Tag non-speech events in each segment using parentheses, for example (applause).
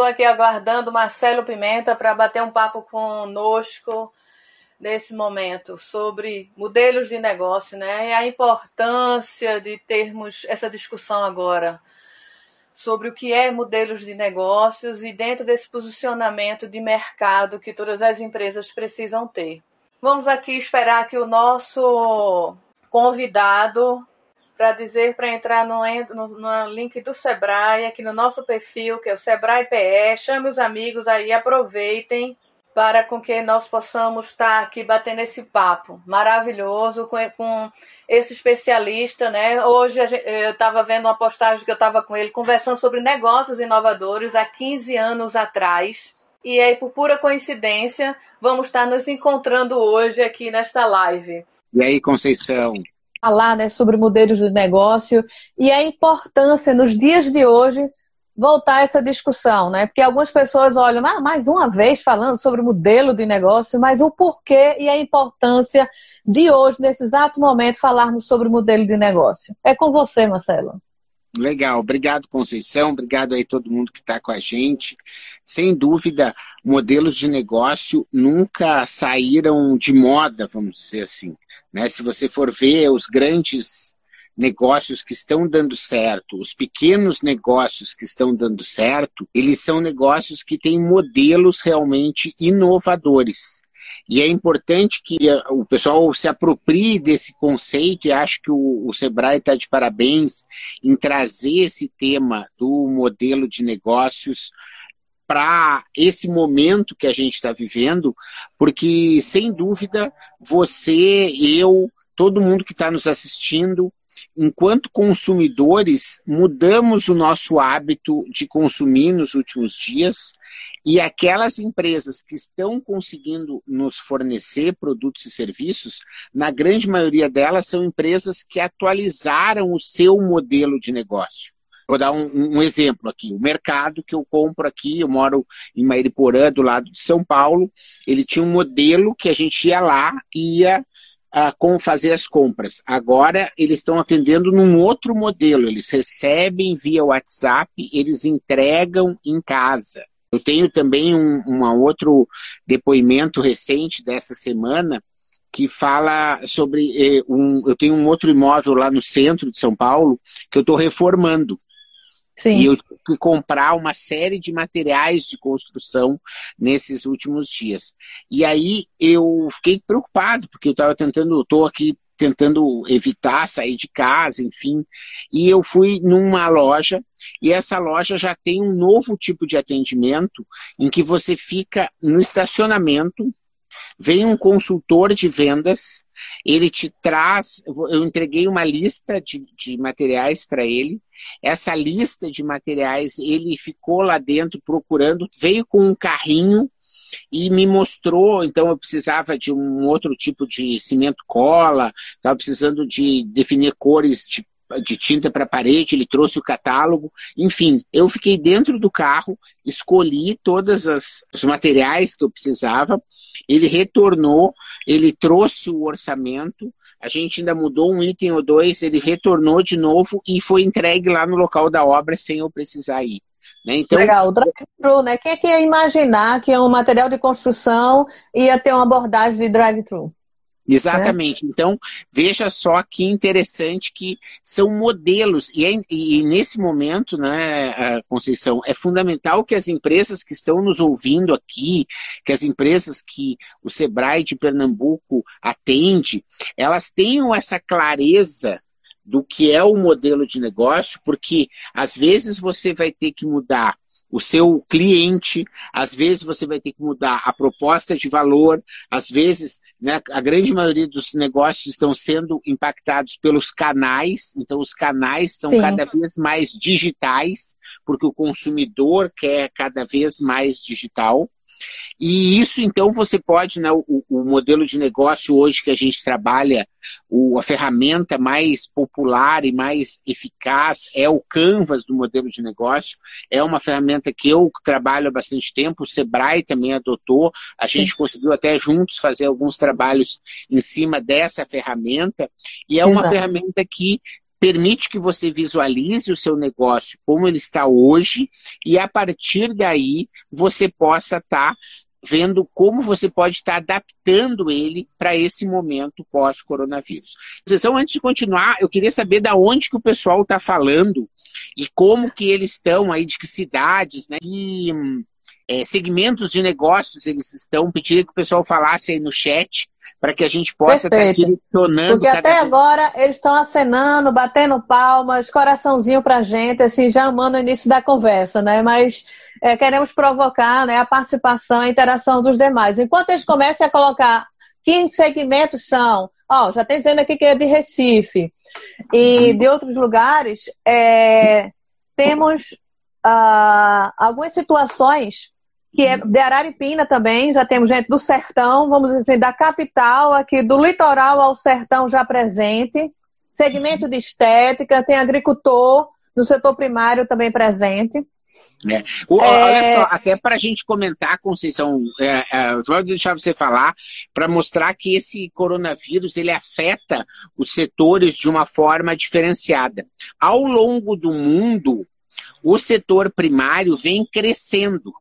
Estou aqui aguardando Marcelo Pimenta para bater um papo conosco nesse momento sobre modelos de negócio, né? E a importância de termos essa discussão agora sobre o que é modelos de negócios e dentro desse posicionamento de mercado que todas as empresas precisam ter. Vamos aqui esperar que o nosso convidado para dizer para entrar no, no, no, link do Sebrae, aqui no nosso perfil, que é o Sebrae PE. Chame os amigos aí, aproveitem para com que nós possamos estar aqui batendo esse papo maravilhoso com, com esse especialista, né? Hoje gente, eu estava vendo uma postagem que eu estava com ele conversando sobre negócios inovadores há 15 anos atrás. E aí, por pura coincidência, vamos estar nos encontrando hoje aqui nesta live. E aí, Conceição? Falar né, sobre modelos de negócio e a importância nos dias de hoje voltar a essa discussão, né? Porque algumas pessoas olham, ah, mais uma vez falando sobre modelo de negócio, mas o porquê e a importância de hoje, nesse exato momento, falarmos sobre modelo de negócio. É com você, Marcelo. Legal, obrigado Conceição, obrigado aí todo mundo que está com a gente. Sem dúvida, modelos de negócio nunca saíram de moda, vamos dizer assim. Né? Se você for ver os grandes negócios que estão dando certo, os pequenos negócios que estão dando certo, eles são negócios que têm modelos realmente inovadores. E é importante que o pessoal se aproprie desse conceito e acho que o, o Sebrae está de parabéns em trazer esse tema do modelo de negócios para esse momento que a gente está vivendo, porque sem dúvida você, eu, todo mundo que está nos assistindo, enquanto consumidores, mudamos o nosso hábito de consumir nos últimos dias e aquelas empresas que estão conseguindo nos fornecer produtos e serviços, na grande maioria delas são empresas que atualizaram o seu modelo de negócio. Vou dar um, um, exemplo aqui. O mercado que eu compro aqui, eu moro em Mairiporã, do lado de São Paulo, ele tinha um modelo que a gente ia lá e ia uh, com fazer as compras. Agora eles estão atendendo num outro modelo. Eles recebem via WhatsApp, eles entregam em casa. Eu tenho também um, um outro depoimento recente dessa semana que fala sobre eh, um, eu tenho um outro imóvel lá no centro de São Paulo que eu estou reformando Sim. E eu tive que comprar uma série de materiais de construção nesses últimos dias. E aí eu fiquei preocupado, porque eu estava tentando, estou aqui tentando evitar sair de casa, enfim. E eu fui numa loja e essa loja já tem um novo tipo de atendimento em que você fica no estacionamento Vem um consultor de vendas, ele te traz. Eu entreguei uma lista de, de materiais para ele. Essa lista de materiais, ele ficou lá dentro procurando, veio com um carrinho e me mostrou, então eu precisava de um outro tipo de cimento cola, estava precisando de definir cores de de tinta para parede, ele trouxe o catálogo, enfim, eu fiquei dentro do carro, escolhi todos os materiais que eu precisava, ele retornou, ele trouxe o orçamento, a gente ainda mudou um item ou dois, ele retornou de novo e foi entregue lá no local da obra sem eu precisar ir. Né? Então, Legal, o drive-thru, né? Quem é que ia imaginar que um material de construção ia ter uma abordagem de drive-thru? Exatamente. Então, veja só que interessante que são modelos. E, é, e nesse momento, né, Conceição, é fundamental que as empresas que estão nos ouvindo aqui, que as empresas que o Sebrae de Pernambuco atende, elas tenham essa clareza do que é o modelo de negócio, porque às vezes você vai ter que mudar o seu cliente, às vezes você vai ter que mudar a proposta de valor, às vezes né? A grande maioria dos negócios estão sendo impactados pelos canais, então os canais são Sim. cada vez mais digitais, porque o consumidor quer cada vez mais digital. E isso, então, você pode, né, o, o, modelo de negócio hoje que a gente trabalha, o, a ferramenta mais popular e mais eficaz é o Canvas do modelo de negócio. É uma ferramenta que eu trabalho há bastante tempo, o Sebrae também adotou. A gente Sim. conseguiu até juntos fazer alguns trabalhos em cima dessa ferramenta. E é uma Exato. ferramenta que permite que você visualize o seu negócio como ele está hoje e a partir daí você possa estar tá vendo como você pode estar adaptando ele para esse momento pós-coronavírus. Então, antes de continuar, eu queria saber da onde que o pessoal está falando e como que eles estão aí, de que cidades, né? Que é, segmentos de negócios eles estão. Pediria que o pessoal falasse aí no chat para que a gente possa estar tá direcionando. Porque até vez. agora eles estão acenando, batendo palmas, coraçãozinho para a gente, assim, já amando o início da conversa, né? Mas é, queremos provocar né, a participação, a interação dos demais. Enquanto eles começam a colocar que segmentos são, ó, já tem dizendo aqui que é de Recife e de outros lugares, é, temos uh, algumas situações que é de Araripina também, já temos gente do sertão, vamos dizer, da capital, aqui do litoral ao sertão já presente, segmento de estética, tem agricultor no setor primário também presente. É. O, é... Olha só, até para a gente comentar, Conceição, é, é, vou deixar você falar, para mostrar que esse coronavírus ele afeta os setores de uma forma diferenciada. Ao longo do mundo, o setor primário vem crescendo.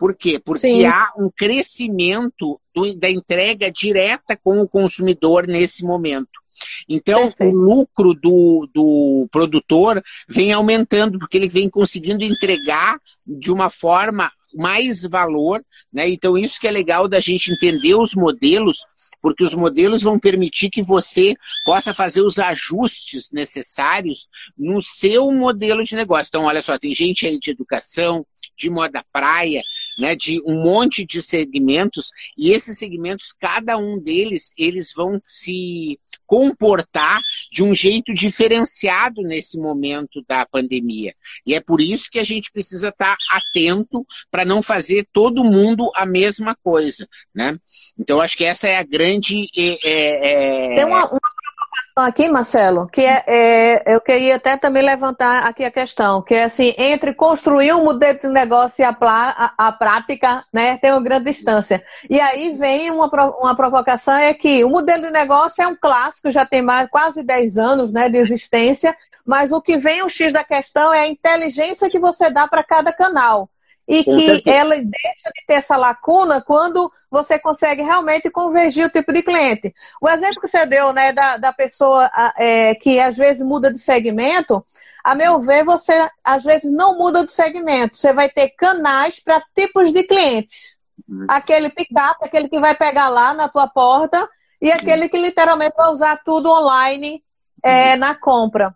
Por quê? Porque Sim. há um crescimento do, da entrega direta com o consumidor nesse momento. Então, Perfeito. o lucro do, do produtor vem aumentando, porque ele vem conseguindo entregar de uma forma mais valor, né? Então, isso que é legal da gente entender os modelos, porque os modelos vão permitir que você possa fazer os ajustes necessários no seu modelo de negócio. Então, olha só, tem gente aí de educação, de moda praia, né, de um monte de segmentos, e esses segmentos, cada um deles, eles vão se comportar de um jeito diferenciado nesse momento da pandemia. E é por isso que a gente precisa estar atento para não fazer todo mundo a mesma coisa, né? Então, acho que essa é a grande... É, é... Tem uma, uma aqui, Marcelo, que é, é, eu queria até também levantar aqui a questão, que é assim, entre construir um modelo de negócio e a, a, a prática, né, tem uma grande distância. E aí vem uma, uma provocação, é que o modelo de negócio é um clássico, já tem mais quase 10 anos né, de existência, mas o que vem o X da questão é a inteligência que você dá para cada canal e Com que certeza. ela deixa de ter essa lacuna quando você consegue realmente convergir o tipo de cliente. O exemplo que você deu, né, da, da pessoa é, que às vezes muda de segmento, a meu ver, você às vezes não muda de segmento. Você vai ter canais para tipos de clientes. Hum. Aquele pick-up, aquele que vai pegar lá na tua porta, e aquele que literalmente vai usar tudo online é, na compra.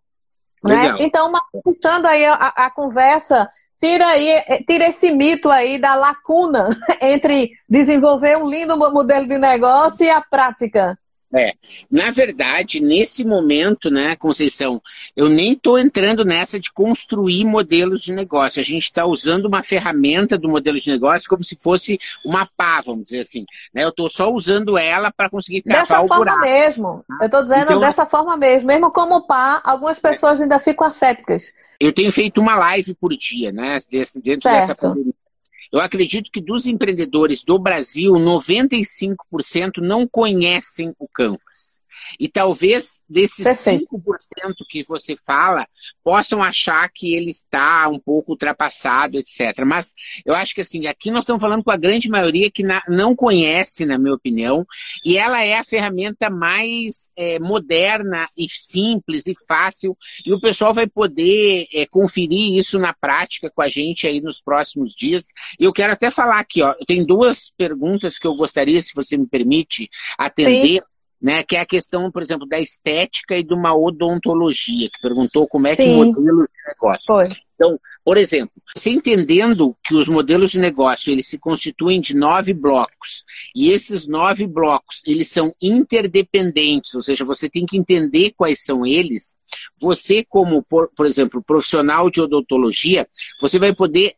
Né? Então, puxando aí a, a conversa tira, aí, eh, tira esse mito aí da lacuna (laughs) entre desenvolver um lindo modelo de negócio e a prática. É, na verdade, nesse momento, né, Conceição, eu nem estou entrando nessa de construir modelos de negócio. A gente está usando uma ferramenta do modelo de negócio como se fosse uma pá, vamos dizer assim. Né? Eu estou só usando ela para conseguir cavar dessa o buraco. Dessa forma mesmo. Eu estou dizendo então, dessa forma mesmo. Mesmo como pá, algumas pessoas ainda ficam ascéticas. Eu tenho feito uma live por dia, né? Dentro certo. dessa pandemia. Eu acredito que dos empreendedores do Brasil, 95% não conhecem o Canvas. E talvez desses Perfeito. 5% que você fala, possam achar que ele está um pouco ultrapassado, etc. Mas eu acho que assim, aqui nós estamos falando com a grande maioria que na, não conhece, na minha opinião, e ela é a ferramenta mais é, moderna e simples e fácil, e o pessoal vai poder é, conferir isso na prática com a gente aí nos próximos dias. E eu quero até falar aqui, ó, tem duas perguntas que eu gostaria, se você me permite, atender. Sim né, que é a questão, por exemplo, da estética e de uma odontologia, que perguntou como é Sim. que o modelo de negócio. Foi. Então, por exemplo, você entendendo que os modelos de negócio eles se constituem de nove blocos e esses nove blocos eles são interdependentes, ou seja, você tem que entender quais são eles. Você, como por, por exemplo, profissional de odontologia, você vai poder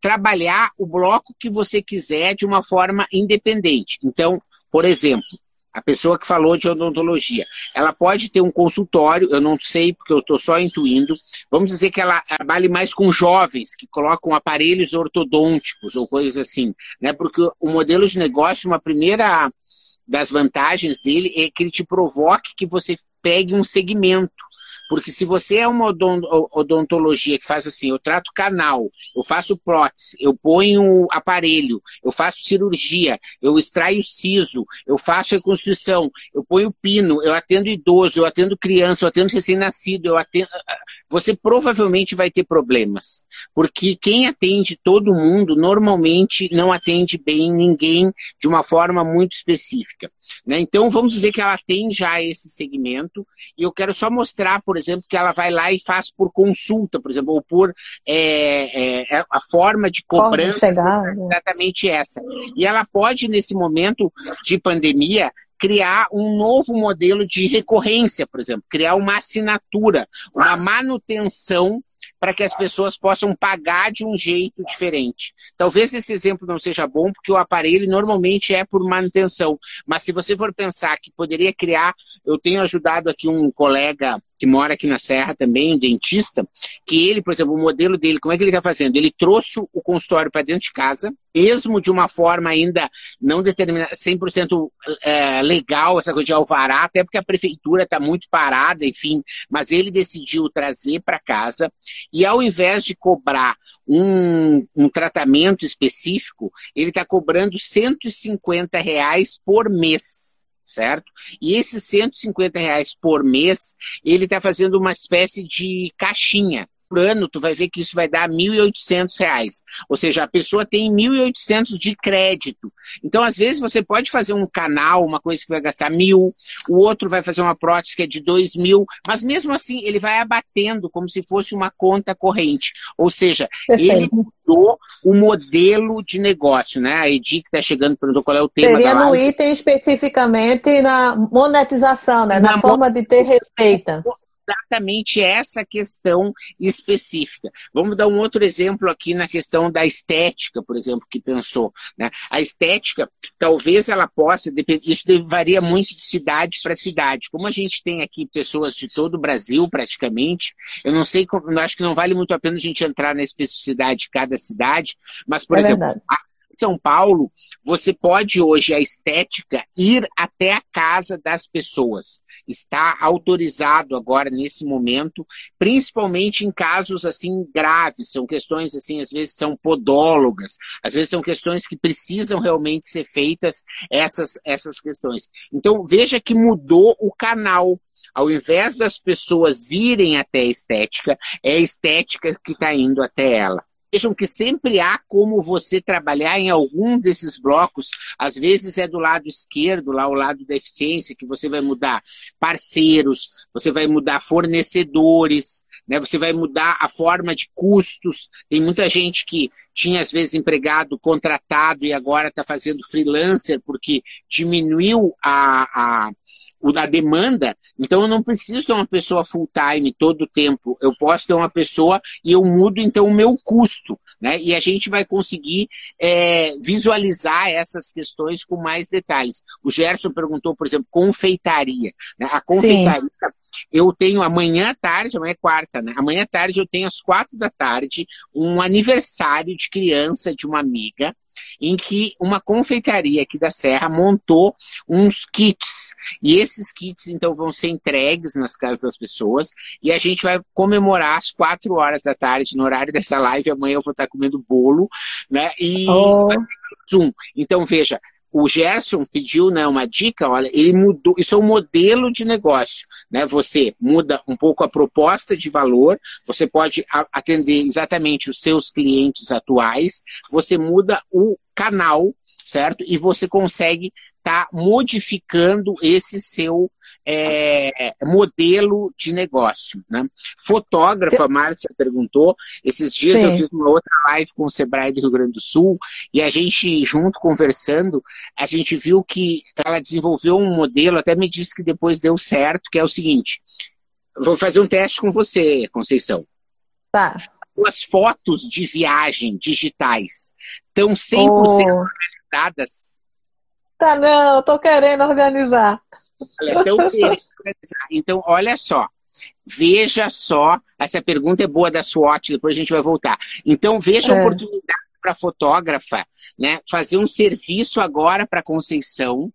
trabalhar o bloco que você quiser de uma forma independente. Então, por exemplo, a pessoa que falou de odontologia, ela pode ter um consultório, eu não sei porque eu estou só intuindo, vamos dizer que ela trabalhe mais com jovens que colocam aparelhos ortodônticos ou coisas assim, né? Porque o modelo de negócio, uma primeira das vantagens dele é que ele te provoque que você pegue um segmento. Porque se você é uma odontologia que faz assim, eu trato canal, eu faço prótese, eu ponho aparelho, eu faço cirurgia, eu extraio siso, eu faço reconstrução, eu ponho pino, eu atendo idoso, eu atendo criança, eu atendo recém-nascido, eu atendo. Você provavelmente vai ter problemas. Porque quem atende todo mundo normalmente não atende bem ninguém de uma forma muito específica. Né? Então vamos dizer que ela tem já esse segmento, e eu quero só mostrar, por exemplo, que ela vai lá e faz por consulta, por exemplo, ou por é, é, a forma de cobrança chegar, é exatamente essa. E ela pode, nesse momento de pandemia, criar um novo modelo de recorrência, por exemplo, criar uma assinatura, uma manutenção para que as pessoas possam pagar de um jeito diferente. Talvez esse exemplo não seja bom, porque o aparelho normalmente é por manutenção, mas se você for pensar que poderia criar, eu tenho ajudado aqui um colega que mora aqui na Serra também, um dentista, que ele, por exemplo, o modelo dele, como é que ele está fazendo? Ele trouxe o consultório para dentro de casa, mesmo de uma forma ainda não determinada, 100% é, legal, essa coisa de alvará, até porque a prefeitura está muito parada, enfim, mas ele decidiu trazer para casa e ao invés de cobrar um, um tratamento específico, ele está cobrando 150 reais por mês certo? E esses 150 reais por mês, ele está fazendo uma espécie de caixinha por ano, tu vai ver que isso vai dar R$ 1.800. Ou seja, a pessoa tem R$ 1.800 de crédito. Então, às vezes, você pode fazer um canal, uma coisa que vai gastar mil, o outro vai fazer uma prótese que é de dois mil, mas mesmo assim ele vai abatendo como se fosse uma conta corrente. Ou seja, Perfeito. ele mudou o modelo de negócio, né? A Edi que está chegando perguntou qual é o tema Seria no item especificamente na monetização, né? Na, na forma de ter receita exatamente essa questão específica. Vamos dar um outro exemplo aqui na questão da estética, por exemplo, que pensou. Né? A estética, talvez ela possa, isso varia muito de cidade para cidade. Como a gente tem aqui pessoas de todo o Brasil, praticamente, eu não sei, eu acho que não vale muito a pena a gente entrar na especificidade de cada cidade, mas, por é exemplo, a, são Paulo, você pode hoje, a estética, ir até a casa das pessoas. Está autorizado agora, nesse momento, principalmente em casos assim graves. São questões, assim, às vezes são podólogas, às vezes são questões que precisam realmente ser feitas, essas, essas questões. Então, veja que mudou o canal ao invés das pessoas irem até a estética, é a estética que está indo até ela. Vejam que sempre há como você trabalhar em algum desses blocos. Às vezes é do lado esquerdo, lá o lado da eficiência, que você vai mudar parceiros, você vai mudar fornecedores, né? você vai mudar a forma de custos. Tem muita gente que tinha às vezes empregado contratado e agora está fazendo freelancer porque diminuiu a, a da demanda, então eu não preciso ter uma pessoa full time todo o tempo. Eu posso ter uma pessoa e eu mudo então o meu custo. Né? E a gente vai conseguir é, visualizar essas questões com mais detalhes. O Gerson perguntou, por exemplo, confeitaria. Né? A confeitaria, Sim. Eu tenho amanhã à tarde, amanhã é quarta, né? Amanhã à tarde eu tenho às quatro da tarde um aniversário de criança de uma amiga em que uma confeitaria aqui da Serra montou uns kits. E esses kits, então, vão ser entregues nas casas das pessoas. E a gente vai comemorar às quatro horas da tarde, no horário dessa live. Amanhã eu vou estar comendo bolo, né? E. Oh. Zoom. Então, veja, o Gerson pediu né, uma dica, olha, ele mudou, isso é um modelo de negócio, né? Você muda um pouco a proposta de valor, você pode atender exatamente os seus clientes atuais, você muda o canal, certo? E você consegue estar tá modificando esse seu é, modelo de negócio. Né? Fotógrafa, Márcia perguntou. Esses dias Sim. eu fiz uma outra live com o Sebrae do Rio Grande do Sul e a gente, junto conversando, a gente viu que ela desenvolveu um modelo, até me disse que depois deu certo, que é o seguinte. Vou fazer um teste com você, Conceição. Tá. As fotos de viagem digitais estão 100% oh. organizadas? Tá, não, eu tô querendo organizar. Então, olha só. Veja só, essa pergunta é boa da SWOT, depois a gente vai voltar. Então, veja é. a oportunidade para a fotógrafa, né, fazer um serviço agora para Conceição,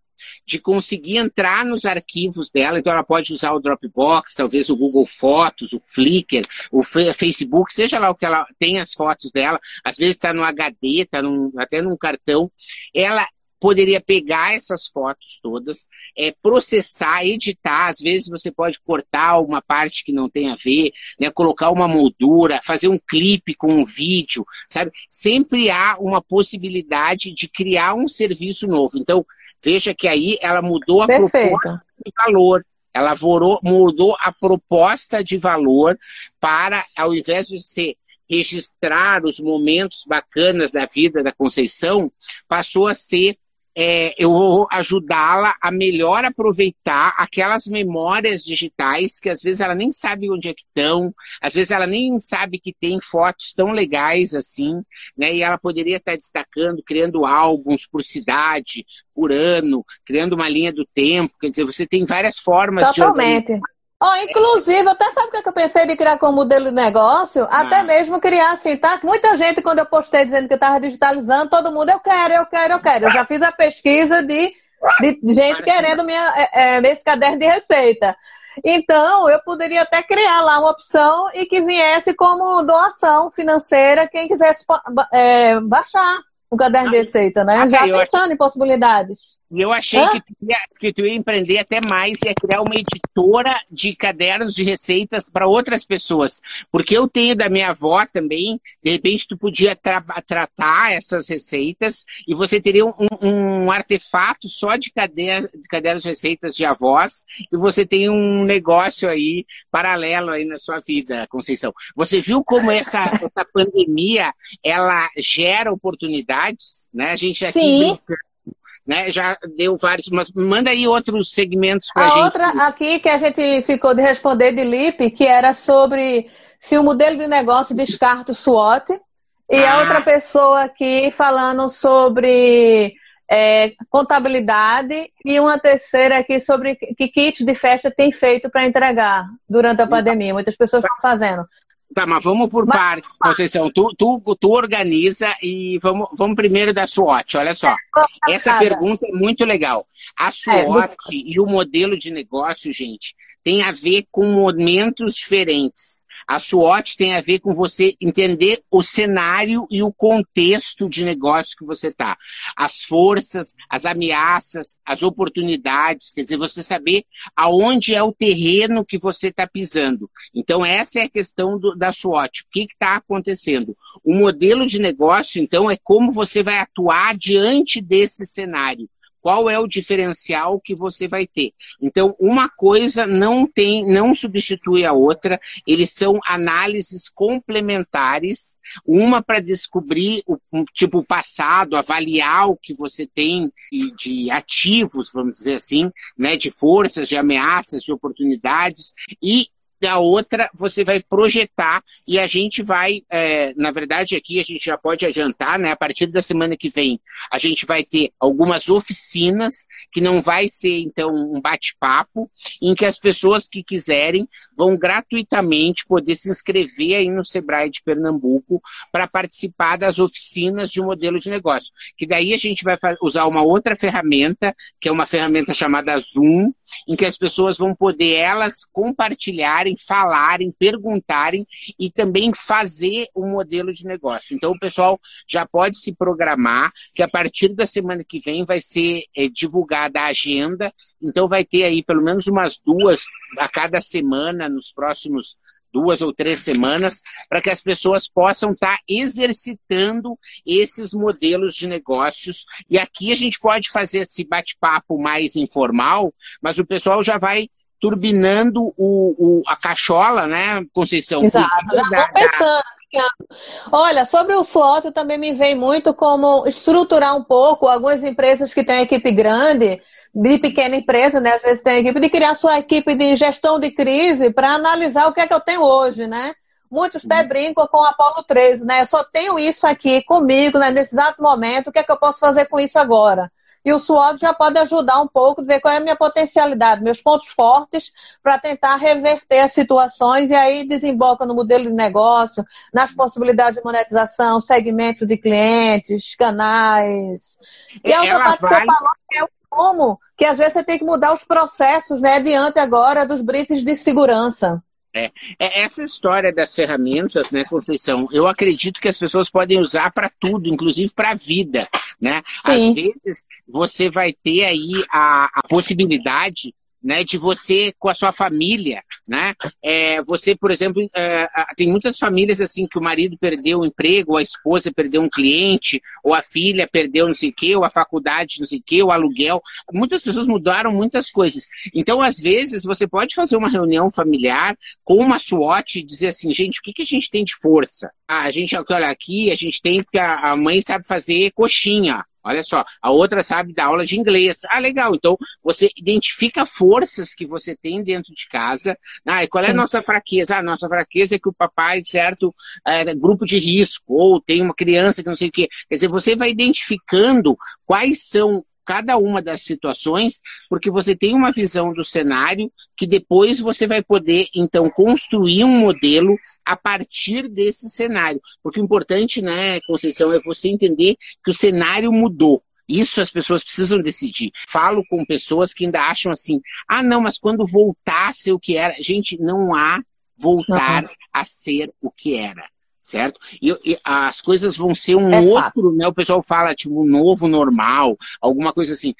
de conseguir entrar nos arquivos dela. Então, ela pode usar o Dropbox, talvez o Google Fotos, o Flickr, o Facebook, seja lá o que ela tem as fotos dela. Às vezes está no HD, está até num cartão. Ela poderia pegar essas fotos todas, é, processar, editar. Às vezes você pode cortar uma parte que não tem a ver, né, colocar uma moldura, fazer um clipe com um vídeo, sabe? Sempre há uma possibilidade de criar um serviço novo. Então, veja que aí ela mudou a Perfeito. proposta de valor. Ela mudou a proposta de valor para, ao invés de ser registrar os momentos bacanas da vida da Conceição, passou a ser é, eu vou ajudá-la a melhor aproveitar aquelas memórias digitais que às vezes ela nem sabe onde é que estão, às vezes ela nem sabe que tem fotos tão legais assim, né? E ela poderia estar destacando, criando álbuns por cidade, por ano, criando uma linha do tempo. Quer dizer, você tem várias formas Totalmente. de. Oh, inclusive, até sabe o que eu pensei de criar como modelo de negócio? Ah. Até mesmo criar assim, tá? Muita gente, quando eu postei dizendo que eu estava digitalizando, todo mundo, eu quero, eu quero, eu quero. Eu já fiz a pesquisa de, de gente querendo minha, é, é, esse caderno de receita. Então, eu poderia até criar lá uma opção e que viesse como doação financeira quem quisesse é, baixar o caderno de receita, né? Okay, Já pensando em possibilidades. Eu achei que tu, ia, que tu ia empreender até mais e ia criar uma editora de cadernos de receitas para outras pessoas. Porque eu tenho da minha avó também, de repente tu podia tra tratar essas receitas e você teria um, um artefato só de, cader de cadernos de receitas de avós e você tem um negócio aí paralelo aí na sua vida, Conceição. Você viu como essa, (laughs) essa pandemia, ela gera oportunidades, né? A gente aqui Sim. Né? Já deu vários, mas manda aí outros segmentos para a gente. A outra aqui que a gente ficou de responder de Lipe, que era sobre se o modelo de negócio descarta o SWOT, e ah. a outra pessoa aqui falando sobre é, contabilidade e uma terceira aqui sobre que kit de festa tem feito para entregar durante a pandemia. Muitas pessoas estão fazendo. Tá, mas vamos por mas, partes, Conceição. Tu, tu, tu organiza e vamos, vamos primeiro da SWOT. Olha só, essa pergunta é muito legal. A SWOT é, e o modelo de negócio, gente, tem a ver com momentos diferentes. A SWOT tem a ver com você entender o cenário e o contexto de negócio que você está. As forças, as ameaças, as oportunidades, quer dizer, você saber aonde é o terreno que você está pisando. Então, essa é a questão do, da SWOT. O que está acontecendo? O modelo de negócio, então, é como você vai atuar diante desse cenário qual é o diferencial que você vai ter. Então, uma coisa não tem, não substitui a outra, eles são análises complementares, uma para descobrir o tipo passado, avaliar o que você tem de ativos, vamos dizer assim, né, de forças, de ameaças, de oportunidades, e da outra você vai projetar e a gente vai, é, na verdade aqui a gente já pode adiantar, né? A partir da semana que vem a gente vai ter algumas oficinas que não vai ser então um bate-papo, em que as pessoas que quiserem vão gratuitamente poder se inscrever aí no Sebrae de Pernambuco para participar das oficinas de um modelo de negócio. Que daí a gente vai usar uma outra ferramenta, que é uma ferramenta chamada Zoom, em que as pessoas vão poder elas compartilharem, falarem, perguntarem e também fazer um modelo de negócio. Então o pessoal já pode se programar que a partir da semana que vem vai ser é, divulgada a agenda, então vai ter aí pelo menos umas duas a cada semana nos próximos duas ou três semanas, para que as pessoas possam estar tá exercitando esses modelos de negócios. E aqui a gente pode fazer esse bate-papo mais informal, mas o pessoal já vai turbinando o, o, a cachola, né, Conceição? Exato, já estou pensando. Olha, sobre o SWOT também me vem muito como estruturar um pouco algumas empresas que têm equipe grande, de pequena empresa, né? Às vezes tem equipe de criar sua equipe de gestão de crise para analisar o que é que eu tenho hoje, né? Muitos até uhum. brincam com o Apolo 13, né? Eu só tenho isso aqui comigo, né? Nesse exato momento, o que é que eu posso fazer com isso agora? E o SWOT já pode ajudar um pouco, ver qual é a minha potencialidade, meus pontos fortes, para tentar reverter as situações e aí desemboca no modelo de negócio, nas possibilidades de monetização, segmentos de clientes, canais. E a outra parte vai... que você falou é o como, que às vezes você tem que mudar os processos, né, diante agora dos briefings de segurança. É, é, essa história das ferramentas, né, Conceição, eu acredito que as pessoas podem usar para tudo, inclusive para a vida, né? Sim. Às vezes você vai ter aí a, a possibilidade né, de você com a sua família, né? É, você, por exemplo, é, tem muitas famílias assim que o marido perdeu o emprego, ou a esposa perdeu um cliente, ou a filha perdeu não sei o quê, ou a faculdade não sei o quê, o aluguel. Muitas pessoas mudaram muitas coisas. Então, às vezes, você pode fazer uma reunião familiar com uma SWOT e dizer assim, gente, o que, que a gente tem de força? Ah, a gente, olha aqui, a gente tem que a mãe sabe fazer coxinha. Olha só, a outra sabe dar aula de inglês. Ah, legal. Então, você identifica forças que você tem dentro de casa. Ah, e qual é a nossa fraqueza? Ah, a nossa fraqueza é que o papai, certo, é grupo de risco, ou tem uma criança que não sei o quê. Quer dizer, você vai identificando quais são cada uma das situações, porque você tem uma visão do cenário que depois você vai poder, então, construir um modelo a partir desse cenário. Porque o importante, né, Conceição, é você entender que o cenário mudou. Isso as pessoas precisam decidir. Falo com pessoas que ainda acham assim: ah, não, mas quando voltar a ser o que era. Gente, não há voltar uhum. a ser o que era certo? E, e, as coisas vão ser um é outro, né? O pessoal fala, tipo, um novo normal, alguma coisa assim.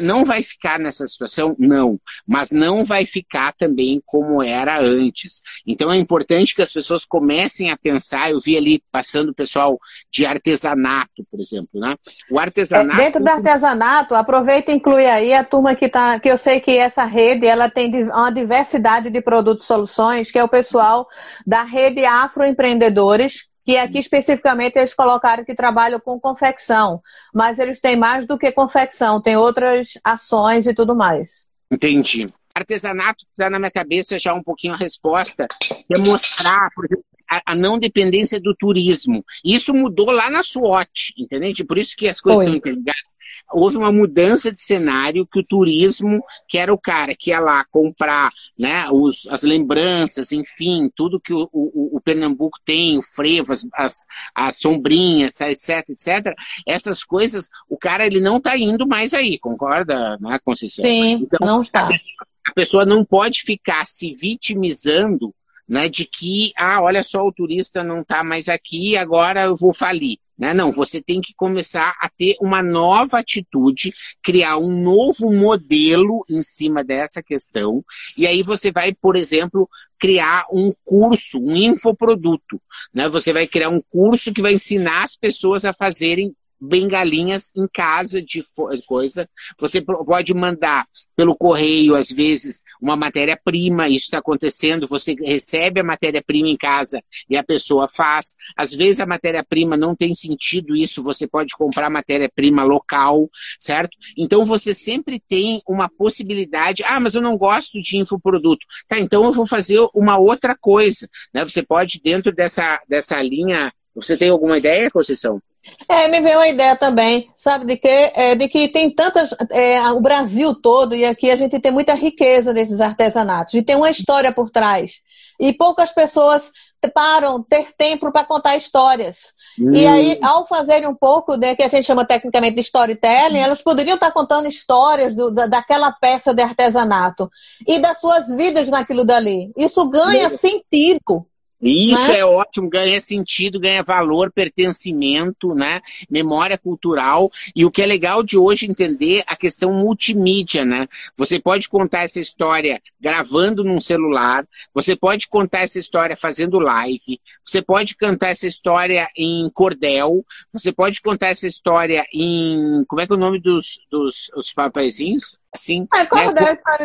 não vai ficar nessa situação? Não. Mas não vai ficar também como era antes. Então é importante que as pessoas comecem a pensar, eu vi ali passando o pessoal de artesanato, por exemplo, né? O artesanato... É, dentro do artesanato, aproveita e inclui aí a turma que tá, que eu sei que essa rede, ela tem uma diversidade de produtos e soluções, que é o pessoal da rede Afroempreendedores, que aqui especificamente eles colocaram que trabalham com confecção, mas eles têm mais do que confecção, tem outras ações e tudo mais. Entendi. Artesanato está na minha cabeça já um pouquinho a resposta, é mostrar, por exemplo, a, a, não dependência do turismo. Isso mudou lá na SWOT, entendeu? Por isso que as coisas Oi. estão interligadas. Houve uma mudança de cenário que o turismo, que era o cara que ia lá comprar né, os, as lembranças, enfim, tudo que o, o, o Pernambuco tem, o frevo, as, as, as, sombrinhas, etc, etc, essas coisas, o cara ele não está indo mais aí, concorda, né, Conceição? Sim, então, não está. A pessoa, a pessoa não pode ficar se vitimizando né, de que, ah, olha só, o turista não está mais aqui, agora eu vou falir. Né? Não, você tem que começar a ter uma nova atitude, criar um novo modelo em cima dessa questão, e aí você vai, por exemplo, criar um curso, um infoproduto. Né? Você vai criar um curso que vai ensinar as pessoas a fazerem bengalinhas em casa de coisa. Você pode mandar pelo correio, às vezes, uma matéria-prima, isso está acontecendo, você recebe a matéria-prima em casa e a pessoa faz. Às vezes a matéria-prima não tem sentido isso, você pode comprar matéria-prima local, certo? Então você sempre tem uma possibilidade, ah, mas eu não gosto de infoproduto. Tá, então eu vou fazer uma outra coisa, né? Você pode, dentro dessa, dessa linha, você tem alguma ideia, Conceição? É, me veio uma ideia também, sabe, de que, é, de que tem tantas, é, o Brasil todo, e aqui a gente tem muita riqueza desses artesanatos, e tem uma história por trás. E poucas pessoas param ter tempo para contar histórias. Hum. E aí, ao fazerem um pouco, né, que a gente chama tecnicamente de storytelling, elas poderiam estar contando histórias do, da, daquela peça de artesanato e das suas vidas naquilo dali. Isso ganha sentido. Isso né? é ótimo, ganha sentido, ganha valor, pertencimento, né? Memória cultural. E o que é legal de hoje entender a questão multimídia, né? Você pode contar essa história gravando num celular, você pode contar essa história fazendo live, você pode cantar essa história em cordel, você pode contar essa história em. Como é que é o nome dos, dos os papaizinhos? Assim. Ah, cordel, né? Tá,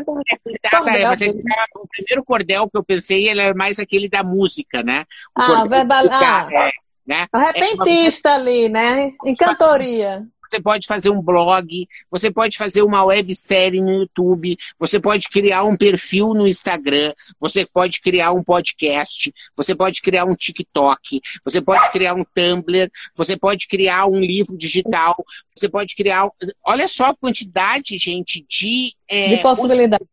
tá, cordel, mas é que tá- o primeiro cordel que eu pensei, ele era mais aquele da música, né? O Ah, verbal- tá, ah. é, né? O repentista ali, né? Em cantoria. Você pode fazer um blog, você pode fazer uma websérie no YouTube, você pode criar um perfil no Instagram, você pode criar um podcast, você pode criar um TikTok, você pode criar um Tumblr, você pode criar um livro digital, você pode criar. Olha só a quantidade, gente, de. é, De possibilidades.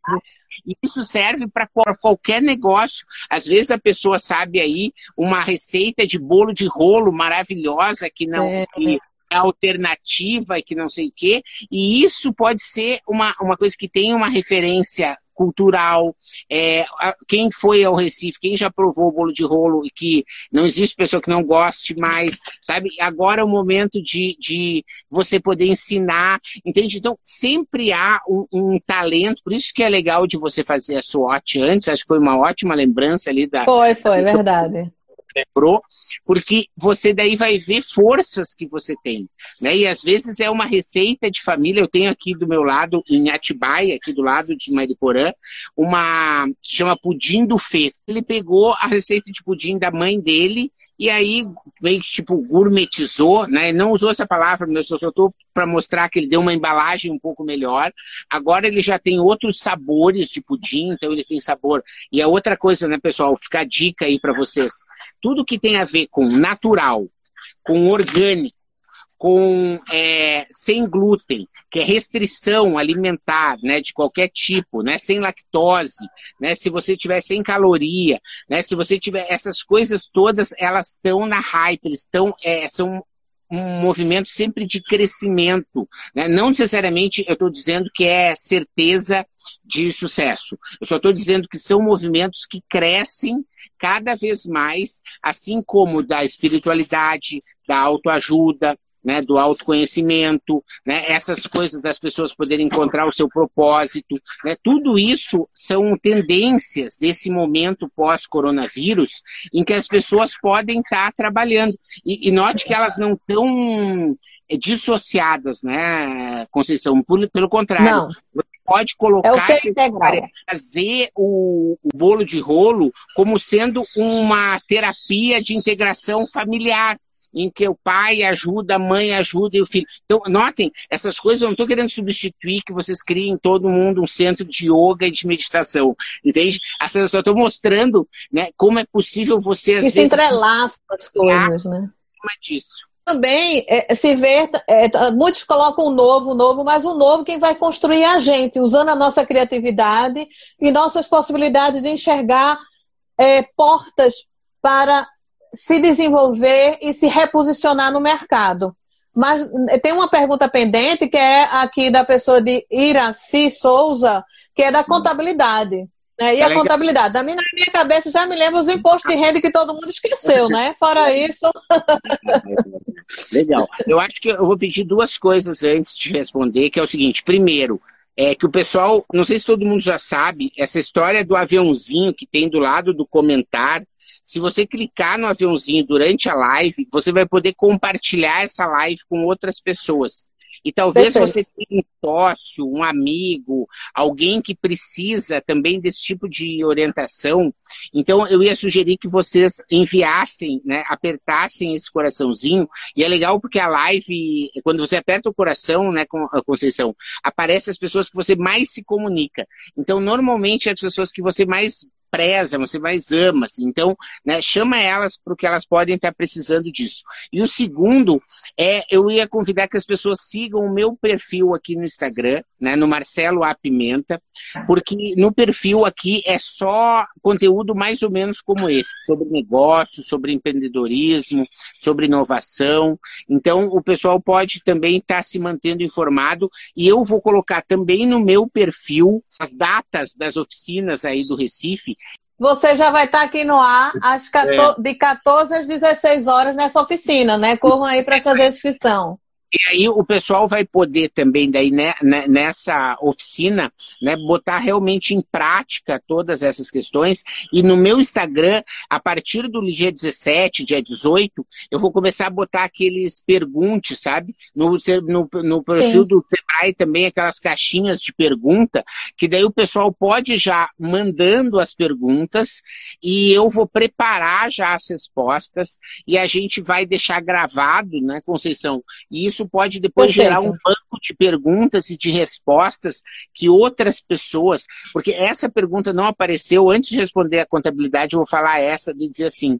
e isso serve para qualquer negócio. Às vezes a pessoa sabe aí uma receita de bolo de rolo maravilhosa que não É. que alternativa e que não sei o quê. E isso pode ser uma, uma coisa que tem uma referência cultural. É, quem foi ao Recife, quem já provou o bolo de rolo e que não existe pessoa que não goste mais, sabe? Agora é o momento de, de você poder ensinar, entende? Então, sempre há um, um talento, por isso que é legal de você fazer a SWOT antes, acho que foi uma ótima lembrança ali da, Foi, foi, verdade. Lembrou, porque você daí vai ver forças que você tem, né? E às vezes é uma receita de família. Eu tenho aqui do meu lado, em Atibaia, aqui do lado de Mariporã, uma chama pudim do Fê. Ele pegou a receita de pudim da mãe dele e aí meio que tipo gourmetizou, né? Não usou essa palavra, mas eu só estou para mostrar que ele deu uma embalagem um pouco melhor. Agora ele já tem outros sabores de pudim, então ele tem sabor. E a outra coisa, né, pessoal, fica a dica aí para vocês. Tudo que tem a ver com natural, com orgânico, com é, sem glúten, que é restrição alimentar, né, de qualquer tipo, né, sem lactose, né, se você tiver sem caloria, né, se você tiver essas coisas todas, elas estão na hype, eles estão é, são um movimento sempre de crescimento, né? não necessariamente eu estou dizendo que é certeza de sucesso. Eu só estou dizendo que são movimentos que crescem cada vez mais, assim como da espiritualidade, da autoajuda, né, do autoconhecimento, né, essas coisas das pessoas poderem encontrar o seu propósito, né, tudo isso são tendências desse momento pós-coronavírus em que as pessoas podem estar trabalhando. E, e note que elas não estão dissociadas, né, Conceição? Pelo, contrário, Não, você pode é colocar história, fazer o, o bolo de rolo como sendo uma terapia de integração familiar, em que o pai ajuda, a mãe ajuda e o filho. Então, notem, essas coisas eu não estou querendo substituir que vocês criem todo mundo um centro de yoga e de meditação, entende? Assim, eu só estou mostrando né, como é possível você, às se vezes, entrelaçam as coisas, né? disso. Também é, se vê, é, muitos colocam o novo, o novo, mas o novo quem vai construir é a gente, usando a nossa criatividade e nossas possibilidades de enxergar é, portas para se desenvolver e se reposicionar no mercado. Mas eh, tem uma pergunta pendente que é aqui da pessoa de Iraci Souza, que é da contabilidade. né? E É a legal. contabilidade? Da minha, na minha cabeça já me lembra os impostos de renda que todo mundo esqueceu, né? Fora isso, (laughs) Legal. Eu acho que eu vou pedir duas coisas antes de responder, que é o seguinte: primeiro, é que o pessoal, não sei se todo mundo já sabe, essa história do aviãozinho que tem do lado do comentário. Se você clicar no aviãozinho durante a live, você vai poder compartilhar essa live com outras pessoas. E talvez Perfeito. você tenha um sócio, um amigo, alguém que precisa também desse tipo de orientação. Então, eu ia sugerir que vocês enviassem, né, apertassem esse coraçãozinho. E é legal porque a live, quando você aperta o coração, né, com a Conceição, aparecem as pessoas que você mais se comunica. Então, normalmente, as pessoas que você mais preza, você mais ama. Assim. Então, né, chama elas porque elas podem estar precisando disso. E o segundo é, eu ia convidar que as pessoas sigam o meu perfil aqui no Instagram, né, no Marcelo A. Pimenta, porque no perfil aqui é só conteúdo mais ou menos como esse, sobre negócios, sobre empreendedorismo, sobre inovação. Então, o pessoal pode também estar se mantendo informado e eu vou colocar também no meu perfil as datas das oficinas aí do Recife. Você já vai estar aqui no ar às 14 de 14 às 16 horas nessa oficina, né? Corram aí para fazer a inscrição. E aí o pessoal vai poder também, daí, né, né, nessa oficina, né, botar realmente em prática todas essas questões. E no meu Instagram, a partir do dia 17, dia 18, eu vou começar a botar aqueles perguntes, sabe? No, no, no perfil Sim. do Sebrae também, aquelas caixinhas de pergunta, que daí o pessoal pode já mandando as perguntas e eu vou preparar já as respostas e a gente vai deixar gravado, né, Conceição? E isso pode depois Perfeito. gerar um banco de perguntas e de respostas que outras pessoas, porque essa pergunta não apareceu antes de responder a contabilidade, eu vou falar essa de dizer assim,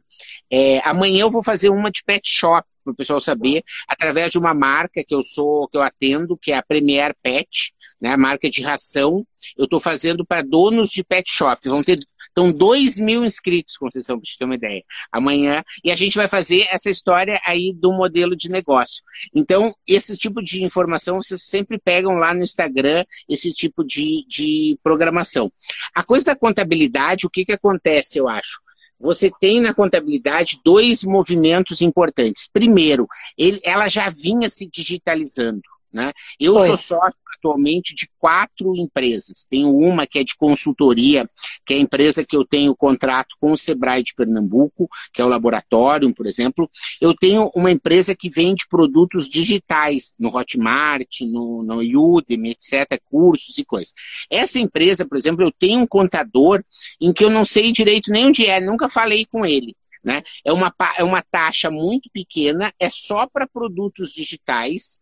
é, amanhã eu vou fazer uma de pet shop para o pessoal saber, através de uma marca que eu sou, que eu atendo, que é a Premier Pet, né, marca de ração. Eu estou fazendo para donos de pet shop. Vão ter então, 2 mil inscritos, Conceição, para te ter uma ideia, amanhã. E a gente vai fazer essa história aí do modelo de negócio. Então, esse tipo de informação vocês sempre pegam lá no Instagram, esse tipo de, de programação. A coisa da contabilidade, o que, que acontece, eu acho? Você tem na contabilidade dois movimentos importantes. Primeiro, ele, ela já vinha se digitalizando. Né? Eu Foi. sou sócio atualmente de quatro empresas. Tenho uma que é de consultoria, que é a empresa que eu tenho contrato com o Sebrae de Pernambuco, que é o Laboratório, por exemplo. Eu tenho uma empresa que vende produtos digitais no Hotmart, no, no Udemy, etc., cursos e coisas. Essa empresa, por exemplo, eu tenho um contador em que eu não sei direito nem onde é, nunca falei com ele. Né? É, uma, é uma taxa muito pequena, é só para produtos digitais,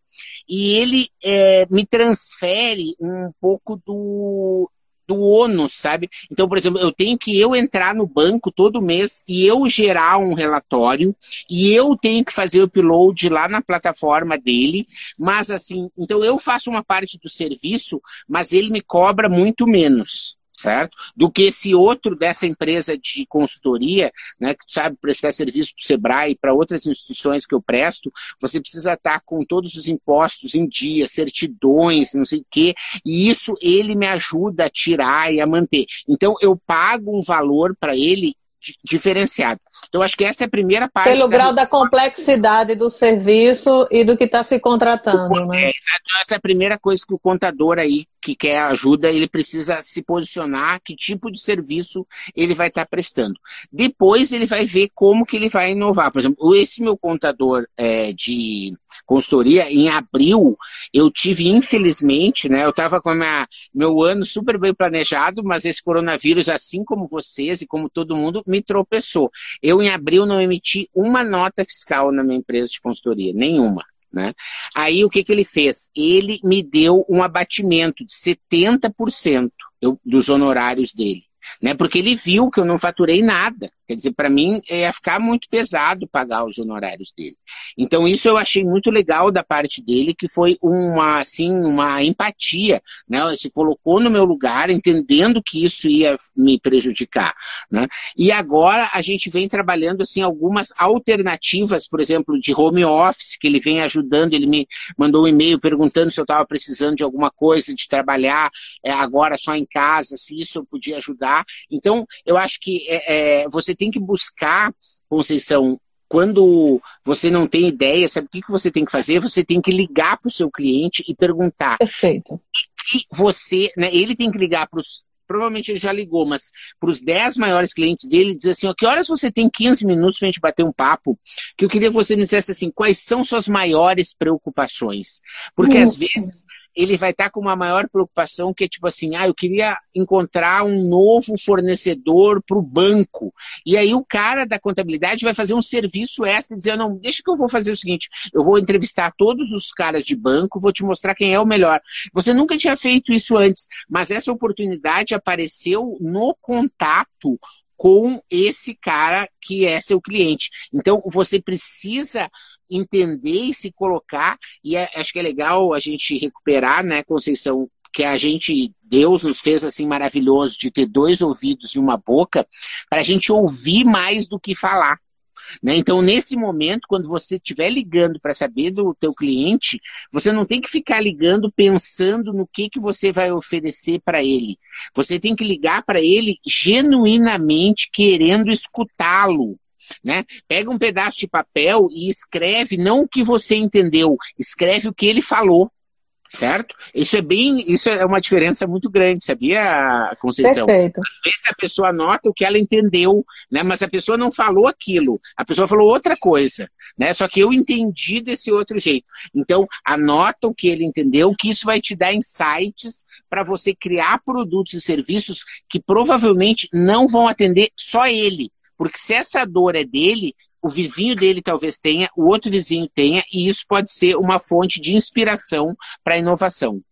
e ele é, me transfere um pouco do, do ônus, sabe? Então, por exemplo, eu tenho que eu entrar no banco todo mês e eu gerar um relatório e eu tenho que fazer o upload lá na plataforma dele, mas assim, então eu faço uma parte do serviço, mas ele me cobra muito menos certo? Do que esse outro dessa empresa de consultoria, né, que sabe prestar serviço para o Sebrae e para outras instituições que eu presto, você precisa estar com todos os impostos em dia, certidões, não sei o quê, e isso ele me ajuda a tirar e a manter. Então eu pago um valor para ele diferenciado. Então, acho que essa é a primeira parte. Pelo da... grau da complexidade do serviço e do que está se contratando. Né? É, essa é a primeira coisa que o contador aí que quer ajuda, ele precisa se posicionar, que tipo de serviço ele vai estar tá prestando. Depois ele vai ver como que ele vai inovar. Por exemplo, esse meu contador é, de consultoria, em abril, eu tive, infelizmente, né, eu estava com a meu ano super bem planejado, mas esse coronavírus, assim como vocês e como todo mundo, me tropeçou. Eu, em abril, não emiti uma nota fiscal na minha empresa de consultoria, nenhuma. Né? Aí o que, que ele fez? Ele me deu um abatimento de 70% dos honorários dele. Né? Porque ele viu que eu não faturei nada. Quer dizer, para mim ia ficar muito pesado pagar os honorários dele. Então isso eu achei muito legal da parte dele, que foi uma assim uma empatia, né? Ele se colocou no meu lugar, entendendo que isso ia me prejudicar, né? E agora a gente vem trabalhando assim algumas alternativas, por exemplo, de home office que ele vem ajudando. Ele me mandou um e-mail perguntando se eu estava precisando de alguma coisa de trabalhar é, agora só em casa, se isso eu podia ajudar. Então eu acho que é, é, você tem que buscar, Conceição, quando você não tem ideia, sabe o que, que você tem que fazer? Você tem que ligar para o seu cliente e perguntar. Perfeito. Que você, né, ele tem que ligar para os. Provavelmente ele já ligou, mas para os 10 maiores clientes dele, dizer assim: ó, que horas você tem 15 minutos para a gente bater um papo? Que eu queria que você me dissesse assim: quais são suas maiores preocupações? Porque às vezes ele vai estar tá com uma maior preocupação que é tipo assim, ah, eu queria encontrar um novo fornecedor para o banco. E aí o cara da contabilidade vai fazer um serviço extra e dizer, não, deixa que eu vou fazer o seguinte, eu vou entrevistar todos os caras de banco, vou te mostrar quem é o melhor. Você nunca tinha feito isso antes, mas essa oportunidade apareceu no contato com esse cara que é seu cliente. Então, você precisa entender e se colocar, e é, acho que é legal a gente recuperar, né, Conceição, que a gente, Deus nos fez assim maravilhoso de ter dois ouvidos e uma boca, para a gente ouvir mais do que falar. Né? Então, nesse momento, quando você estiver ligando para saber do teu cliente, você não tem que ficar ligando pensando no que, que você vai oferecer para ele. Você tem que ligar para ele genuinamente querendo escutá-lo né? Pega um pedaço de papel e escreve não o que você entendeu, escreve o que ele falou certo? Isso é bem, isso é uma diferença muito grande, sabia, Conceição? Perfeito. Às vezes a pessoa anota o que ela entendeu, né? Mas a pessoa não falou aquilo, a pessoa falou outra coisa, né? Só que eu entendi desse outro jeito. Então, anota o que ele entendeu, que isso vai te dar insights para você criar produtos e serviços que provavelmente não vão atender só ele. Porque se essa dor é dele, o vizinho dele talvez tenha, o outro vizinho tenha, e isso pode ser uma fonte de inspiração para a inovação.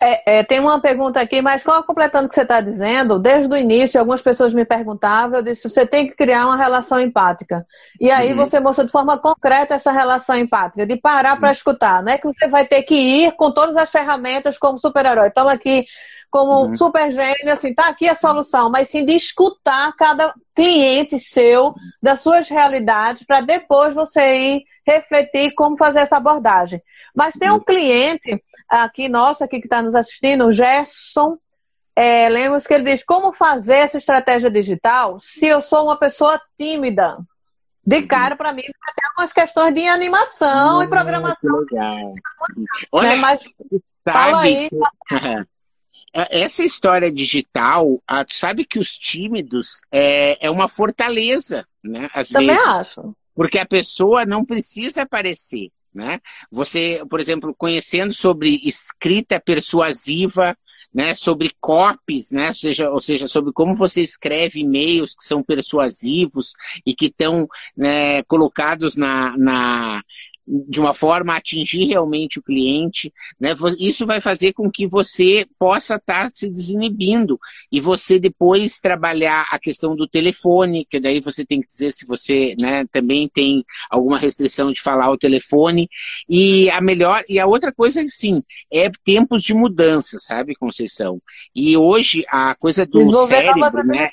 É, é, tem uma pergunta aqui, mas completando o que você está dizendo, desde o início, algumas pessoas me perguntavam, eu disse, você tem que criar uma relação empática. E aí uhum. você mostrou de forma concreta essa relação empática, de parar uhum. para escutar. Não é que você vai ter que ir com todas as ferramentas como super-herói. Estamos aqui como uhum. super gênio, assim, tá aqui a solução, mas sim de escutar cada cliente seu, das suas realidades, para depois você ir refletir como fazer essa abordagem. Mas tem um uhum. cliente aqui, nosso, aqui que está nos assistindo, o Gerson é, Lemos, que ele diz como fazer essa estratégia digital se eu sou uma pessoa tímida. De uhum. cara, para mim, tem algumas questões de animação e programação. Legal. Olha, né? Mas, fala aí. (laughs) É, essa história digital, ah, tu sabe que os tímidos é, é uma fortaleza, né? Às Também vezes. acho. Porque a pessoa não precisa aparecer, né? Você, por exemplo, conhecendo sobre escrita persuasiva, né, sobre copies, né, ou seja, ou seja, sobre como você escreve e-mails que são persuasivos e que estão né, colocados na, na, de uma forma a atingir realmente o cliente, né? Isso vai fazer com que você possa estar tá se desinibindo e você depois trabalhar a questão do telefone, que daí você tem que dizer se você, né, também tem alguma restrição de falar o telefone e a melhor e a outra coisa sim é tempos de mudança, sabe, Conceição? E hoje a coisa do Desenvolver cérebro, né?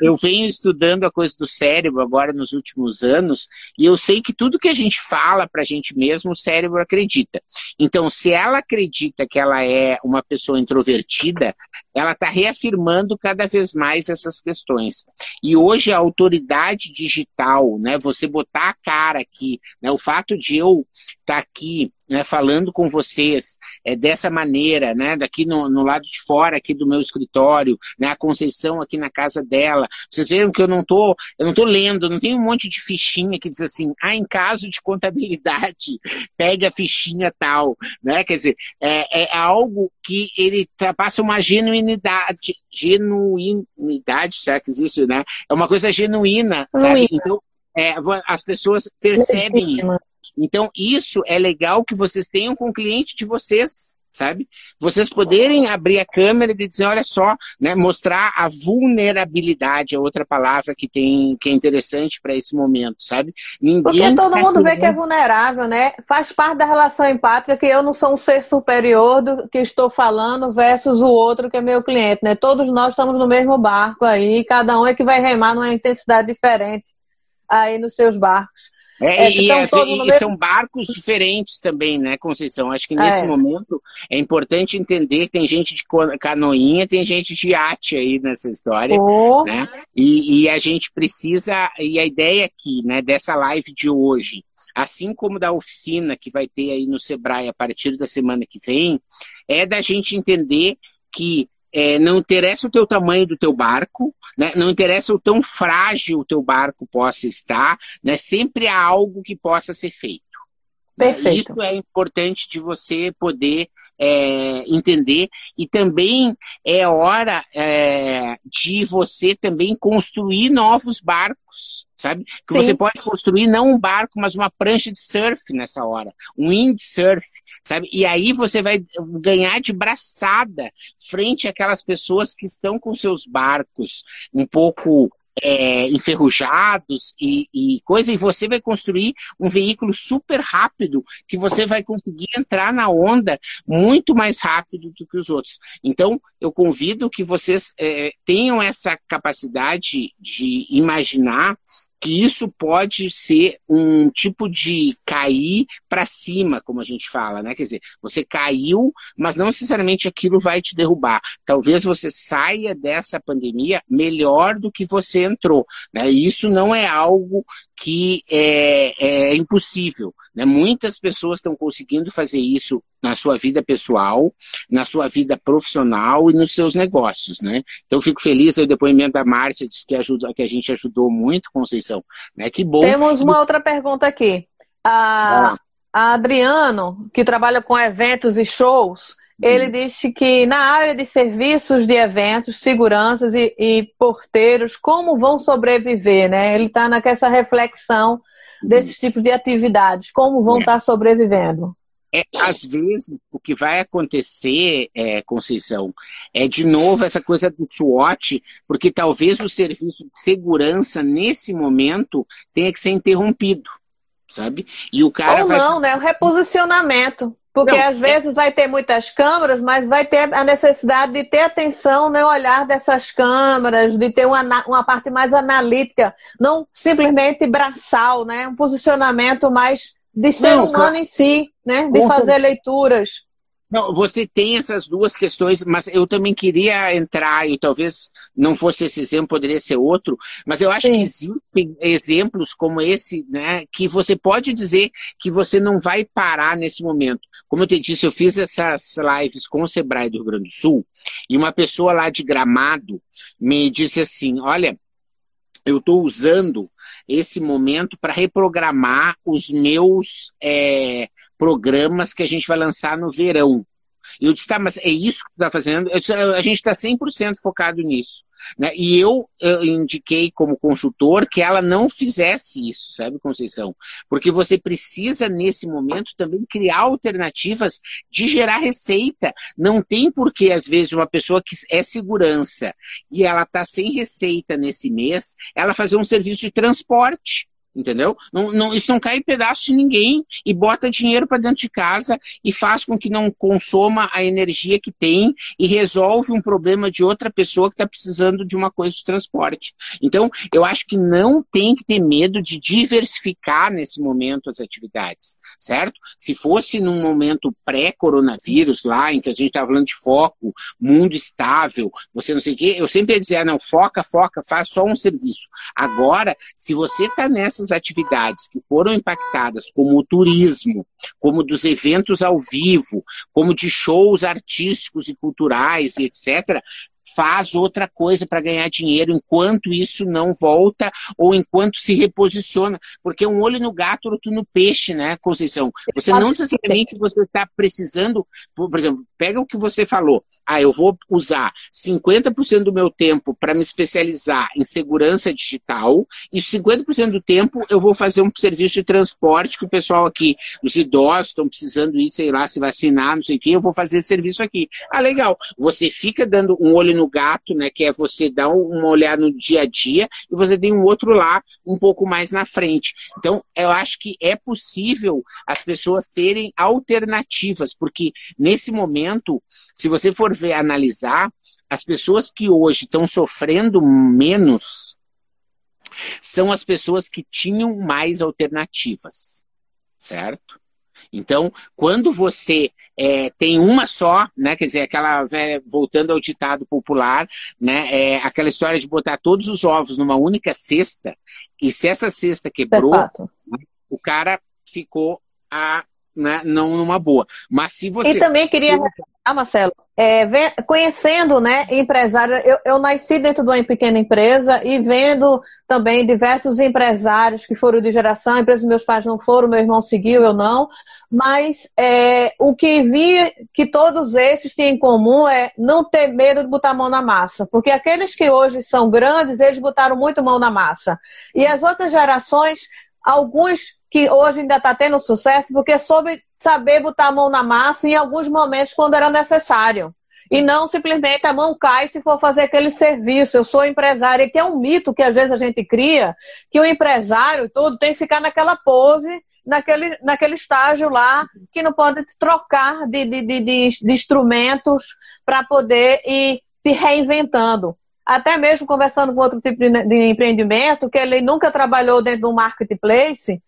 Eu venho estudando a coisa do cérebro agora nos últimos anos e eu sei que tudo que a gente fala para a gente mesmo, o cérebro acredita. Então, se ela acredita que ela é uma pessoa introvertida, ela está reafirmando cada vez mais essas questões. E hoje a autoridade digital, né, você botar a cara aqui, né, o fato de eu estar tá aqui né, falando com vocês é, dessa maneira, né, daqui no, no, lado de fora aqui do meu escritório, né, a Conceição aqui na casa dela. Vocês viram que eu não tô, eu não tô lendo, não tem um monte de fichinha que diz assim, ah, em caso de contabilidade, (laughs) pegue a fichinha tal, né? Quer dizer, é, é algo que ele passa uma genuinidade, genuinidade, será que existe, né? É uma coisa genuína, sabe? Então, é, as pessoas percebem isso. Então, isso é legal que vocês tenham com o cliente de vocês, sabe? Vocês poderem abrir a câmera e dizer, olha só, né, mostrar a vulnerabilidade, é outra palavra que tem que é interessante para esse momento, sabe? Ninguém Porque todo mundo vê que é vulnerável, né? Faz parte da relação empática que eu não sou um ser superior do que estou falando versus o outro que é meu cliente, né? Todos nós estamos no mesmo barco aí, cada um é que vai remar numa intensidade diferente aí nos seus barcos. É, é, e, assim, e são barcos diferentes também, né, Conceição? Acho que nesse é. momento é importante entender que tem gente de canoinha, tem gente de iate aí nessa história, oh. né? E, e, a gente precisa, e a ideia aqui, né, dessa live de hoje, assim como da oficina que vai ter aí no Sebrae a partir da semana que vem, é da gente entender que é, não interessa o teu tamanho do teu barco, né? não interessa o tão frágil o teu barco possa estar, né? sempre há algo que possa ser feito. Perfeito. Isso é importante de você poder é, entender e também é hora é, de você também construir novos barcos, sabe? Que Sim. você pode construir não um barco, mas uma prancha de surf nessa hora, um windsurf, sabe? E aí você vai ganhar de braçada frente àquelas pessoas que estão com seus barcos um pouco é, enferrujados e, e, coisa, e você vai construir um veículo super rápido que você vai conseguir entrar na onda muito mais rápido do que os outros. Então, eu convido que vocês é, tenham essa capacidade de imaginar que isso pode ser um tipo de cair para cima, como a gente fala, né? Quer dizer, você caiu, mas não necessariamente aquilo vai te derrubar. Talvez você saia dessa pandemia melhor do que você entrou, né? E isso não é algo que é, é impossível. Né? Muitas pessoas estão conseguindo fazer isso na sua vida pessoal, na sua vida profissional e nos seus negócios. Né? Então, fico feliz, o depoimento da Márcia disse que, ajuda, que a gente ajudou muito, Conceição. Né? Que bom. Temos uma outra pergunta aqui. A, a Adriano, que trabalha com eventos e shows, ele disse que na área de serviços de eventos, seguranças e, e porteiros, como vão sobreviver, né? Ele está nessa reflexão desses tipos de atividades, como vão estar é. tá sobrevivendo. É, às vezes, o que vai acontecer, é, Conceição, é de novo essa coisa do SWOT, porque talvez o serviço de segurança, nesse momento, tenha que ser interrompido, sabe? E o cara Ou vai... não, né? O reposicionamento. Porque não, às é vezes vai ter muitas câmeras, mas vai ter a necessidade de ter atenção no olhar dessas câmeras, de ter uma, uma parte mais analítica, não simplesmente braçal, né? Um posicionamento mais de ser não, humano em si, né? De fazer leituras. Não, você tem essas duas questões, mas eu também queria entrar, e talvez não fosse esse exemplo, poderia ser outro, mas eu acho Sim. que existem exemplos como esse, né, que você pode dizer que você não vai parar nesse momento. Como eu te disse, eu fiz essas lives com o Sebrae do Rio Grande do Sul, e uma pessoa lá de Gramado me disse assim: olha, eu estou usando esse momento para reprogramar os meus é, programas que a gente vai lançar no verão. E eu disse, tá, mas é isso que tu está fazendo? Disse, a gente está 100% focado nisso. Né? E eu, eu, indiquei como consultor que ela não fizesse isso, sabe, Conceição? Porque você precisa, nesse momento, também criar alternativas de gerar receita. Não tem por que, às vezes, uma pessoa que é segurança e ela está sem receita nesse mês, ela fazer um serviço de transporte. Entendeu? Não, não, isso não cai em pedaço de ninguém e bota dinheiro para dentro de casa e faz com que não consoma a energia que tem e resolve um problema de outra pessoa que está precisando de uma coisa de transporte. Então, eu acho que não tem que ter medo de diversificar nesse momento as atividades, certo? Se fosse num momento pré-coronavírus, lá em que a gente estava falando de foco, mundo estável, você não sei o quê, eu sempre ia dizer, ah, não, foca, foca, faz só um serviço. Agora, se você está nessa atividades que foram impactadas, como o turismo, como dos eventos ao vivo, como de shows artísticos e culturais, etc., faz outra coisa para ganhar dinheiro enquanto isso não volta ou enquanto se reposiciona. Porque um olho no gato, outro no peixe, né, Conceição? Você não necessariamente você está precisando, por exemplo, pega o que você falou. Ah, eu vou usar 50% do meu tempo para me especializar em segurança digital e 50% do tempo eu vou fazer um serviço de transporte que o pessoal aqui, os idosos estão precisando ir, sei lá, se vacinar, não sei o quê, eu vou fazer esse serviço aqui. Ah, legal. Você fica dando um olho no no gato, né? Que é você dar uma olhada no dia a dia e você tem um outro lá um pouco mais na frente. Então, eu acho que é possível as pessoas terem alternativas, porque nesse momento, se você for ver analisar, as pessoas que hoje estão sofrendo menos são as pessoas que tinham mais alternativas, certo? Então, quando você é, tem uma só, né? Quer dizer, aquela voltando ao ditado popular, né? É, aquela história de botar todos os ovos numa única cesta, e se essa cesta quebrou, o cara ficou a né, não numa boa. Mas se você. E também queria. Ah, Marcelo, é, vem, conhecendo né, empresário, eu, eu nasci dentro de uma pequena empresa e vendo também diversos empresários que foram de geração, empresas meus pais não foram, meu irmão seguiu, eu não, mas é, o que vi que todos esses têm em comum é não ter medo de botar a mão na massa, porque aqueles que hoje são grandes, eles botaram muito mão na massa. E as outras gerações, alguns que hoje ainda está tendo sucesso, porque soube saber botar a mão na massa em alguns momentos quando era necessário. E não simplesmente a mão cai se for fazer aquele serviço. Eu sou empresária, que é um mito que às vezes a gente cria, que o empresário todo tem que ficar naquela pose, naquele, naquele estágio lá, que não pode trocar de, de, de, de, instrumentos para poder ir se reinventando. até mesmo conversando com outro tipo de, de empreendimento, que ele nunca trabalhou dentro do marketplace,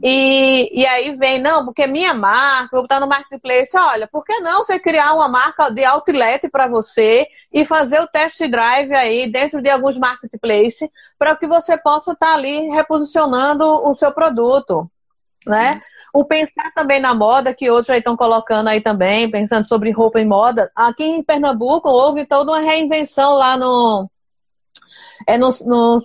e, e aí vem, não, porque minha marca, vou botar no marketplace, olha, por que não você criar uma marca de outlet para você e fazer o test drive aí dentro de alguns marketplaces para que você possa estar tá ali reposicionando o seu produto, né? O pensar também na moda, que outros aí estão colocando aí também, pensando sobre roupa e moda. Aqui em Pernambuco houve toda uma reinvenção lá no, é no, no,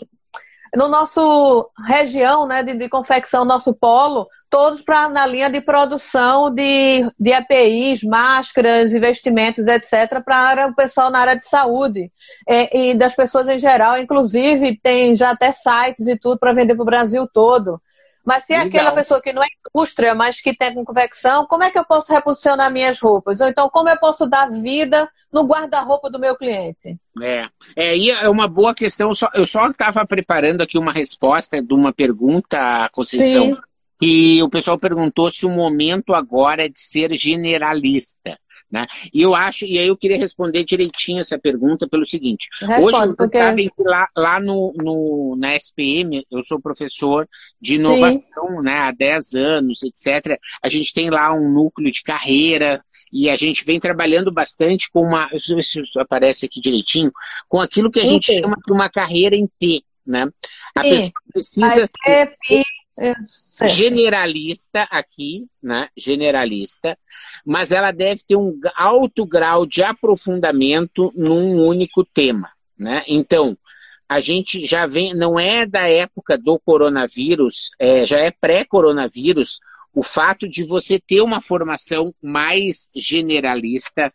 no nosso região né, de, de confecção, nosso polo, todos pra, na linha de produção de, de EPIs, máscaras, investimentos, etc., para o pessoal na área de saúde é, e das pessoas em geral. Inclusive, tem já até sites e tudo para vender para o Brasil todo. Mas se é Legal. aquela pessoa que não é indústria, mas que tem confecção, como é que eu posso reposicionar minhas roupas? Ou então, como eu posso dar vida no guarda-roupa do meu cliente? É, é, e é uma boa questão. Eu só estava preparando aqui uma resposta de uma pergunta, Conceição, Sim. que o pessoal perguntou se o momento agora é de ser generalista. Né? E eu acho, e aí eu queria responder direitinho essa pergunta pelo seguinte. Responde, hoje, porque... sabem que lá, lá no, no, na SPM, eu sou professor de inovação né, há 10 anos, etc. A gente tem lá um núcleo de carreira, e a gente vem trabalhando bastante com uma. Se aparece aqui direitinho, com aquilo que a gente chama de uma carreira em T. Né? A Sim. pessoa precisa. Ser é, generalista aqui, né? Generalista, mas ela deve ter um alto grau de aprofundamento num único tema, né? Então, a gente já vem, não é da época do coronavírus, é, já é pré-coronavírus, o fato de você ter uma formação mais generalista,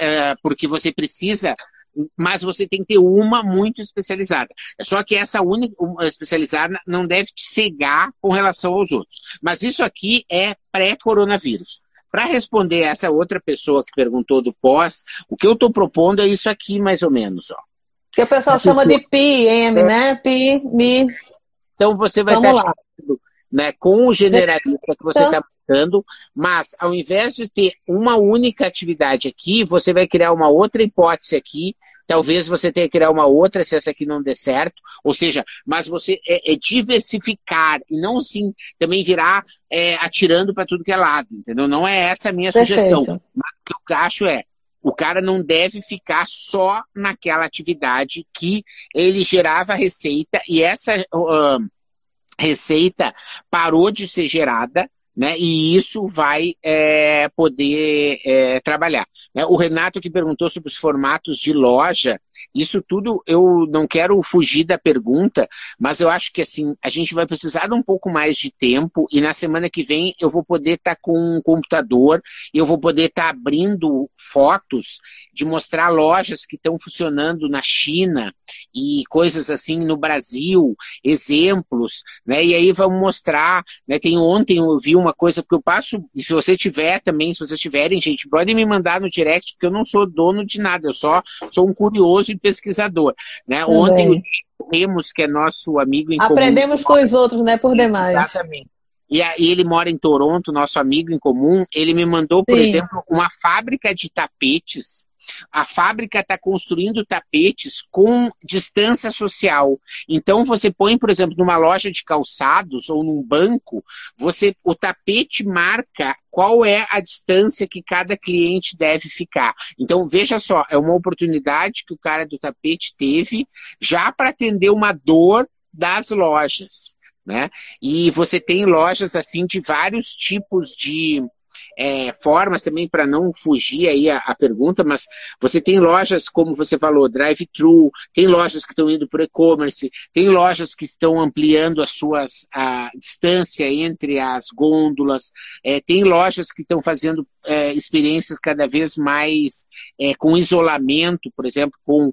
é, porque você precisa mas você tem que ter uma muito especializada. É só que essa única especializada não deve te cegar com relação aos outros. Mas isso aqui é pré-coronavírus. Para responder essa outra pessoa que perguntou do pós, o que eu estou propondo é isso aqui, mais ou menos. Ó. Que o pessoal chama de PIM, é. né? PI, MI. Então você vai Vamos estar né, com o generalista que você está mas ao invés de ter uma única atividade aqui, você vai criar uma outra hipótese aqui Talvez você tenha que criar uma outra se essa aqui não der certo. Ou seja, mas você é, é diversificar e não sim também virar é, atirando para tudo que é lado, entendeu? Não é essa a minha Perfeito. sugestão. Mas o que eu acho é o cara não deve ficar só naquela atividade que ele gerava receita e essa uh, receita parou de ser gerada né? E isso vai é, poder é, trabalhar. Né? O Renato que perguntou sobre os formatos de loja, isso tudo eu não quero fugir da pergunta, mas eu acho que assim, a gente vai precisar de um pouco mais de tempo e na semana que vem eu vou poder estar tá com um computador, eu vou poder estar tá abrindo fotos de mostrar lojas que estão funcionando na China e coisas assim no Brasil, exemplos, né? E aí vamos mostrar, né? Tem ontem eu vi uma coisa porque eu passo, e se você tiver também, se vocês tiverem, gente, podem me mandar no direct porque eu não sou dono de nada, eu só sou um curioso e pesquisador, né? Ontem o Temos, que é nosso amigo em Aprendemos comum, com os outros, né, por demais. Exatamente. E ele mora em Toronto, nosso amigo em comum. Ele me mandou, por Sim. exemplo, uma fábrica de tapetes a fábrica está construindo tapetes com distância social. Então você põe, por exemplo, numa loja de calçados ou num banco, você o tapete marca qual é a distância que cada cliente deve ficar. Então veja só, é uma oportunidade que o cara do tapete teve já para atender uma dor das lojas. Né? E você tem lojas assim de vários tipos de é, formas também para não fugir aí a, a, pergunta, mas você tem lojas, como você falou, drive-thru, tem lojas que estão indo para o e-commerce, tem lojas que estão ampliando as suas a distância entre as gôndolas, é, tem lojas que estão fazendo é, experiências cada vez mais é, com isolamento, por exemplo, com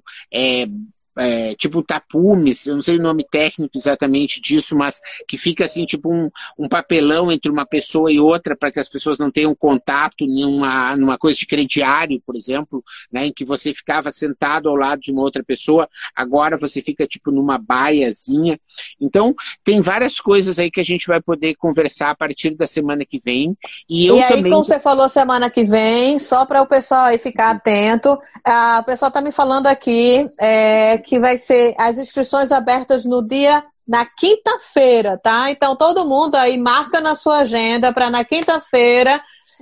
é, tipo tapumes, eu não sei o nome técnico exatamente disso, mas que fica assim, tipo um, um papelão entre uma pessoa e outra para que as pessoas não tenham contato numa, numa coisa de crediário, por exemplo, né, em que você ficava sentado ao lado de uma outra pessoa, agora você fica tipo numa baiazinha. Então, tem várias coisas aí que a gente vai poder conversar a partir da semana que vem. E, eu e aí, também... como você falou semana que vem, só para o pessoal aí ficar atento, a, o pessoal está me falando aqui é, que vai ser as inscrições abertas no dia na quinta-feira, tá? Então todo mundo aí marca na sua agenda para na quinta-feira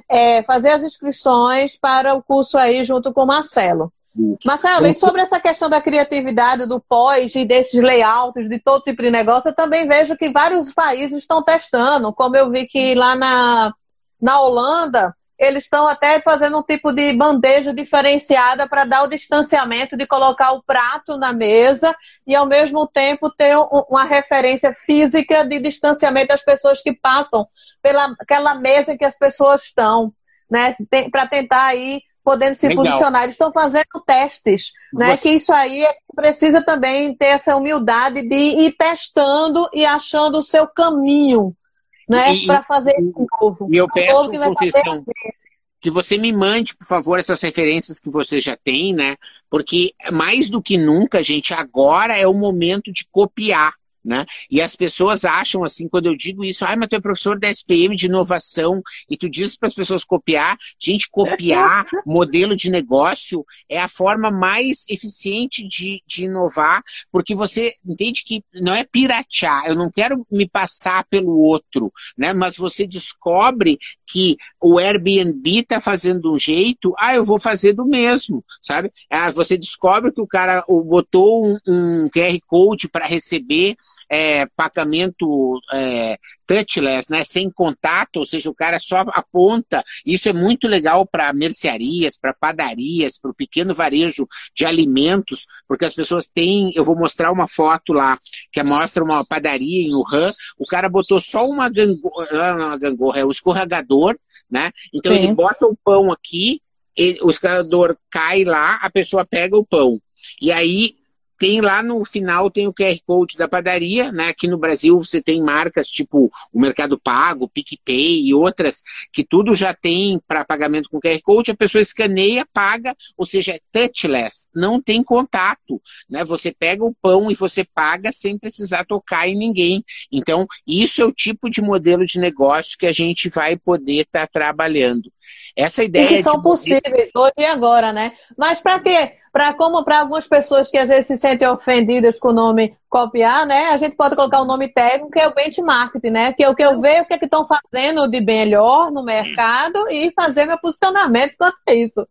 é, fazer as inscrições para o curso aí junto com o Marcelo. Isso. Marcelo, e sobre essa questão da criatividade, do pós e desses layouts, de todo tipo de negócio, eu também vejo que vários países estão testando, como eu vi que lá na, na Holanda, eles estão até fazendo um tipo de bandeja diferenciada para dar o distanciamento de colocar o prato na mesa e ao mesmo tempo ter uma referência física de distanciamento das pessoas que passam pela aquela mesa em que as pessoas estão, né? Para tentar aí podendo se Legal. posicionar. Eles estão fazendo testes, né? Você... Que isso aí é precisa também ter essa humildade de ir testando e achando o seu caminho né, para fazer de novo. E eu peço, que, Conceição, que você me mande, por favor, essas referências que você já tem, né? Porque mais do que nunca, gente, agora é o momento de copiar. Né? E as pessoas acham assim, quando eu digo isso, ah, mas tu é professor da SPM de inovação e tu diz para as pessoas copiar. Gente, copiar (laughs) modelo de negócio é a forma mais eficiente de, de inovar, porque você entende que não é piratear, eu não quero me passar pelo outro, né? Mas você descobre que o Airbnb está fazendo um jeito, ah, eu vou fazer do mesmo, sabe? Ah, você descobre que o cara botou um, um QR Code para receber é, pagamento é, touchless, né, sem contato, ou seja, o cara só aponta. Isso é muito legal para mercearias, para padarias, para o pequeno varejo de alimentos, porque as pessoas têm. Eu vou mostrar uma foto lá que mostra uma padaria em Wuhan. O cara botou só uma gangorra, não é uma gangorra, é o um escorregador, né? Então Sim. ele bota o pão aqui, ele, o escorregador cai lá, a pessoa pega o pão. E aí tem lá no final, tem o QR Code da padaria, né? Aqui no Brasil você tem marcas tipo o Mercado Pago, PicPay e outras, que tudo já tem para pagamento com QR Code, a pessoa escaneia, paga, ou seja, é touchless, não tem contato, né? Você pega o pão e você paga sem precisar tocar em ninguém. Então, isso é o tipo de modelo de negócio que a gente vai poder estar tá trabalhando. Essa ideia. E que são possíveis hoje e agora, né? Mas para quê? Para como para algumas pessoas que às vezes se sentem ofendidas com o nome copiar, né? A gente pode colocar o um nome técnico que é o benchmarking, né? Que é o que eu vejo o que é que estão fazendo de melhor no mercado e fazer meu posicionamento (laughs) quanto a isso.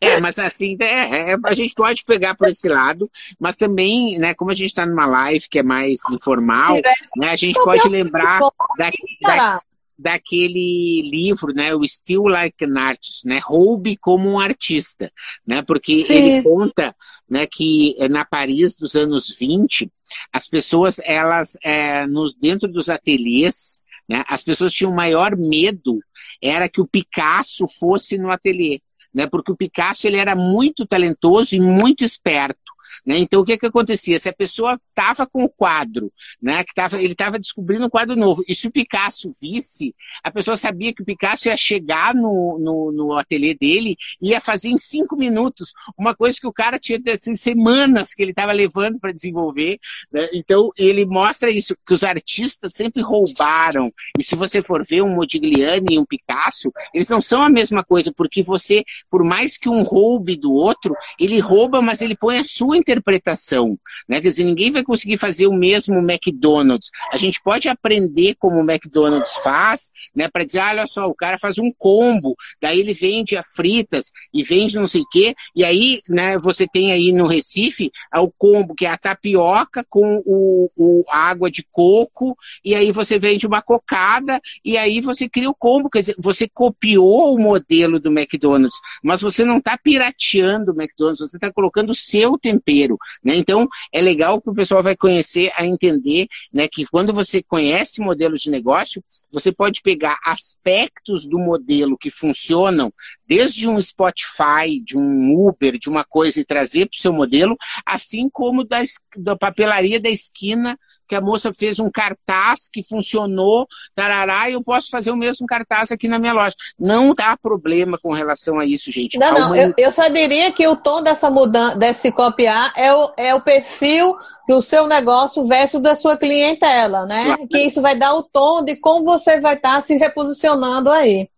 É, é mas assim, é, é, a gente pode pegar por esse lado, mas também, né, como a gente está numa live que é mais informal, né, a gente pode lembrar da, da, daquele livro, né, o Still Like an Artist, né, roube como um artista, né, porque Sim. ele conta, né, que eh, na Paris dos anos 20, as pessoas, elas, é, nos, dentro dos ateliês, né, as pessoas tinham maior medo, era que o Picasso fosse no ateliê, né, porque o Picasso, ele era muito talentoso e muito esperto, né? Então, o que, que acontecia? Se a pessoa estava com o quadro, né, que tava, ele estava descobrindo um quadro novo, e se o Picasso visse, a pessoa sabia que o Picasso ia chegar no, no, no ateliê dele e ia fazer em cinco minutos uma coisa que o cara tinha assim, semanas que ele estava levando para desenvolver. Né? Então, ele mostra isso, que os artistas sempre roubaram. E se você for ver um Modigliani e um Picasso, eles não são a mesma coisa, porque você, por mais que um roube do outro, ele rouba, mas ele põe a sua interpretação. Né? Quer dizer, ninguém vai conseguir fazer o mesmo McDonald's. A gente pode aprender como o McDonald's faz, né? Para dizer, ah, olha só, o cara faz um combo, daí ele vende a fritas e vende não sei o quê, e aí, né, você tem aí no Recife o combo, que é a tapioca com o, o água de coco, e aí você vende uma cocada, e aí você cria o combo. Quer dizer, você copiou o modelo do McDonald's, mas você não está pirateando o McDonald's, você está colocando o seu tempero desespero. Né? Então, é legal que o pessoal vai conhecer a entender né, que quando você conhece modelos de negócio, você pode pegar aspectos do modelo que funcionam, desde um Spotify, de um Uber, de uma coisa, e trazer para o seu modelo, assim como da, da papelaria da esquina que a moça fez um cartaz que funcionou, tarará, e eu posso fazer o mesmo cartaz aqui na minha loja. Não há problema com relação a isso, gente. Não, não, eu, eu, só diria que o tom dessa mudança, desse copiar, é o, é o perfil do seu negócio versus da sua clientela, né? Claro. Que isso vai dar o tom de como você vai estar tá se reposicionando aí.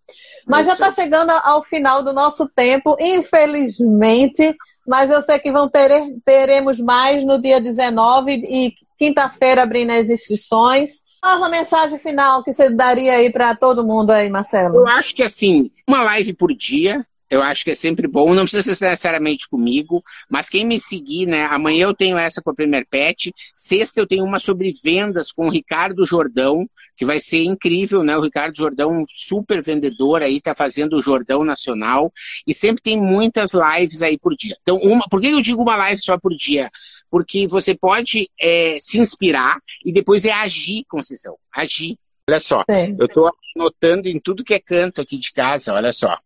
Mas já está chegando ao final do nosso tempo, infelizmente mas eu sei que vão ter, teremos mais no dia 19 e quinta-feira abrindo as inscrições. Qual a mensagem final que você daria aí para todo mundo aí, Marcelo? Eu acho que assim, uma live por dia, eu acho que é sempre bom, não precisa ser necessariamente comigo, mas quem me seguir, né? Amanhã eu tenho essa com a Premier Pet, sexta eu tenho uma sobre vendas com o Ricardo Jordão, que vai ser incrível, né? O Ricardo Jordão, super vendedor aí, tá fazendo o Jordão Nacional, e sempre tem muitas lives aí por dia. Então, uma, por que eu digo uma live só por dia? Porque você pode é, se inspirar e depois é agir, Conceição, agir. Olha só, Sim. eu estou anotando em tudo que é canto aqui de casa, olha só.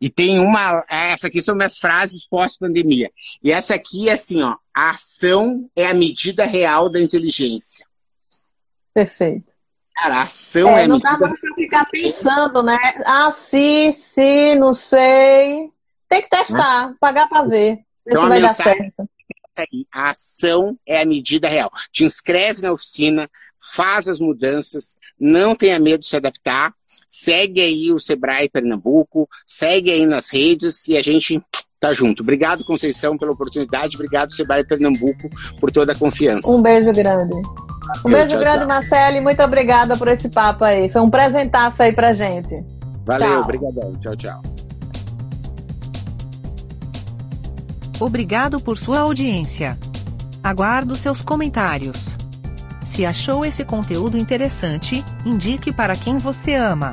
E tem uma. Essa aqui são minhas frases pós-pandemia. E essa aqui é assim, ó. A ação é a medida real da inteligência. Perfeito. Cara, a ação é, é não dá pra ficar pensando, né? Ah, sim, sim, não sei. Tem que testar, né? pagar para ver. Então, se vai dar certo. Aí, a ação é a medida real. Te inscreve na oficina, faz as mudanças, não tenha medo de se adaptar Segue aí o Sebrae Pernambuco, segue aí nas redes e a gente tá junto. Obrigado, Conceição, pela oportunidade. Obrigado, Sebrae Pernambuco, por toda a confiança. Um beijo grande. Um beijo tchau, grande, tchau. Marcelo, e muito obrigada por esse papo aí. Foi um presentaço aí pra gente. Valeu, obrigadão. Tchau, tchau. Obrigado por sua audiência. Aguardo seus comentários. Se achou esse conteúdo interessante, indique para quem você ama.